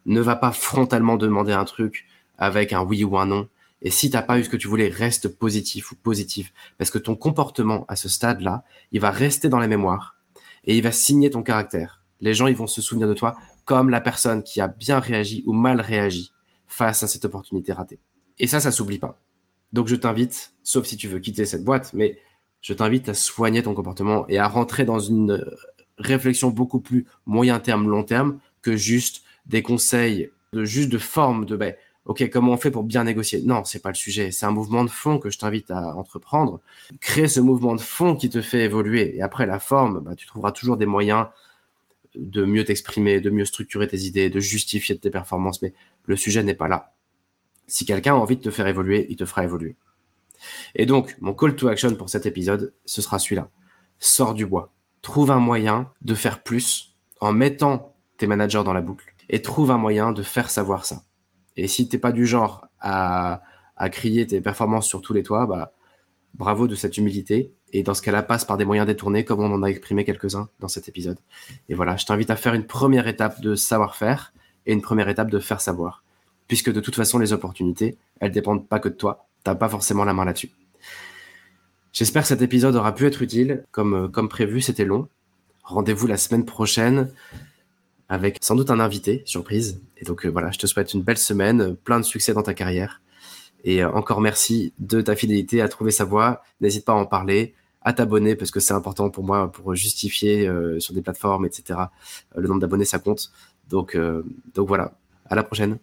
Ne va pas frontalement demander un truc avec un oui ou un non. Et si t'as pas eu ce que tu voulais, reste positif ou positif. Parce que ton comportement à ce stade-là, il va rester dans la mémoire et il va signer ton caractère. Les gens, ils vont se souvenir de toi comme la personne qui a bien réagi ou mal réagi face à cette opportunité ratée. Et ça, ça s'oublie pas. Donc je t'invite, sauf si tu veux quitter cette boîte, mais je t'invite à soigner ton comportement et à rentrer dans une réflexion beaucoup plus moyen terme, long terme que juste des conseils, de juste de forme de ben, ok, comment on fait pour bien négocier? Non, c'est pas le sujet. C'est un mouvement de fond que je t'invite à entreprendre. Créer ce mouvement de fond qui te fait évoluer. Et après, la forme, bah, tu trouveras toujours des moyens de mieux t'exprimer, de mieux structurer tes idées, de justifier tes performances. Mais le sujet n'est pas là. Si quelqu'un a envie de te faire évoluer, il te fera évoluer. Et donc, mon call to action pour cet épisode, ce sera celui-là. Sors du bois. Trouve un moyen de faire plus en mettant tes managers dans la boucle et trouve un moyen de faire savoir ça. Et si t'es pas du genre à, crier tes performances sur tous les toits, bah, bravo de cette humilité. Et dans ce cas-là, passe par des moyens détournés, comme on en a exprimé quelques-uns dans cet épisode. Et voilà, je t'invite à faire une première étape de savoir-faire et une première étape de faire savoir. Puisque de toute façon, les opportunités, elles dépendent pas que de toi. Pas forcément la main là-dessus. J'espère que cet épisode aura pu être utile. Comme, euh, comme prévu, c'était long. Rendez-vous la semaine prochaine avec sans doute un invité, surprise. Et donc euh, voilà, je te souhaite une belle semaine, plein de succès dans ta carrière. Et euh, encore merci de ta fidélité à trouver sa voie. N'hésite pas à en parler, à t'abonner parce que c'est important pour moi pour justifier euh, sur des plateformes, etc. le nombre d'abonnés, ça compte. Donc, donc voilà, à la prochaine.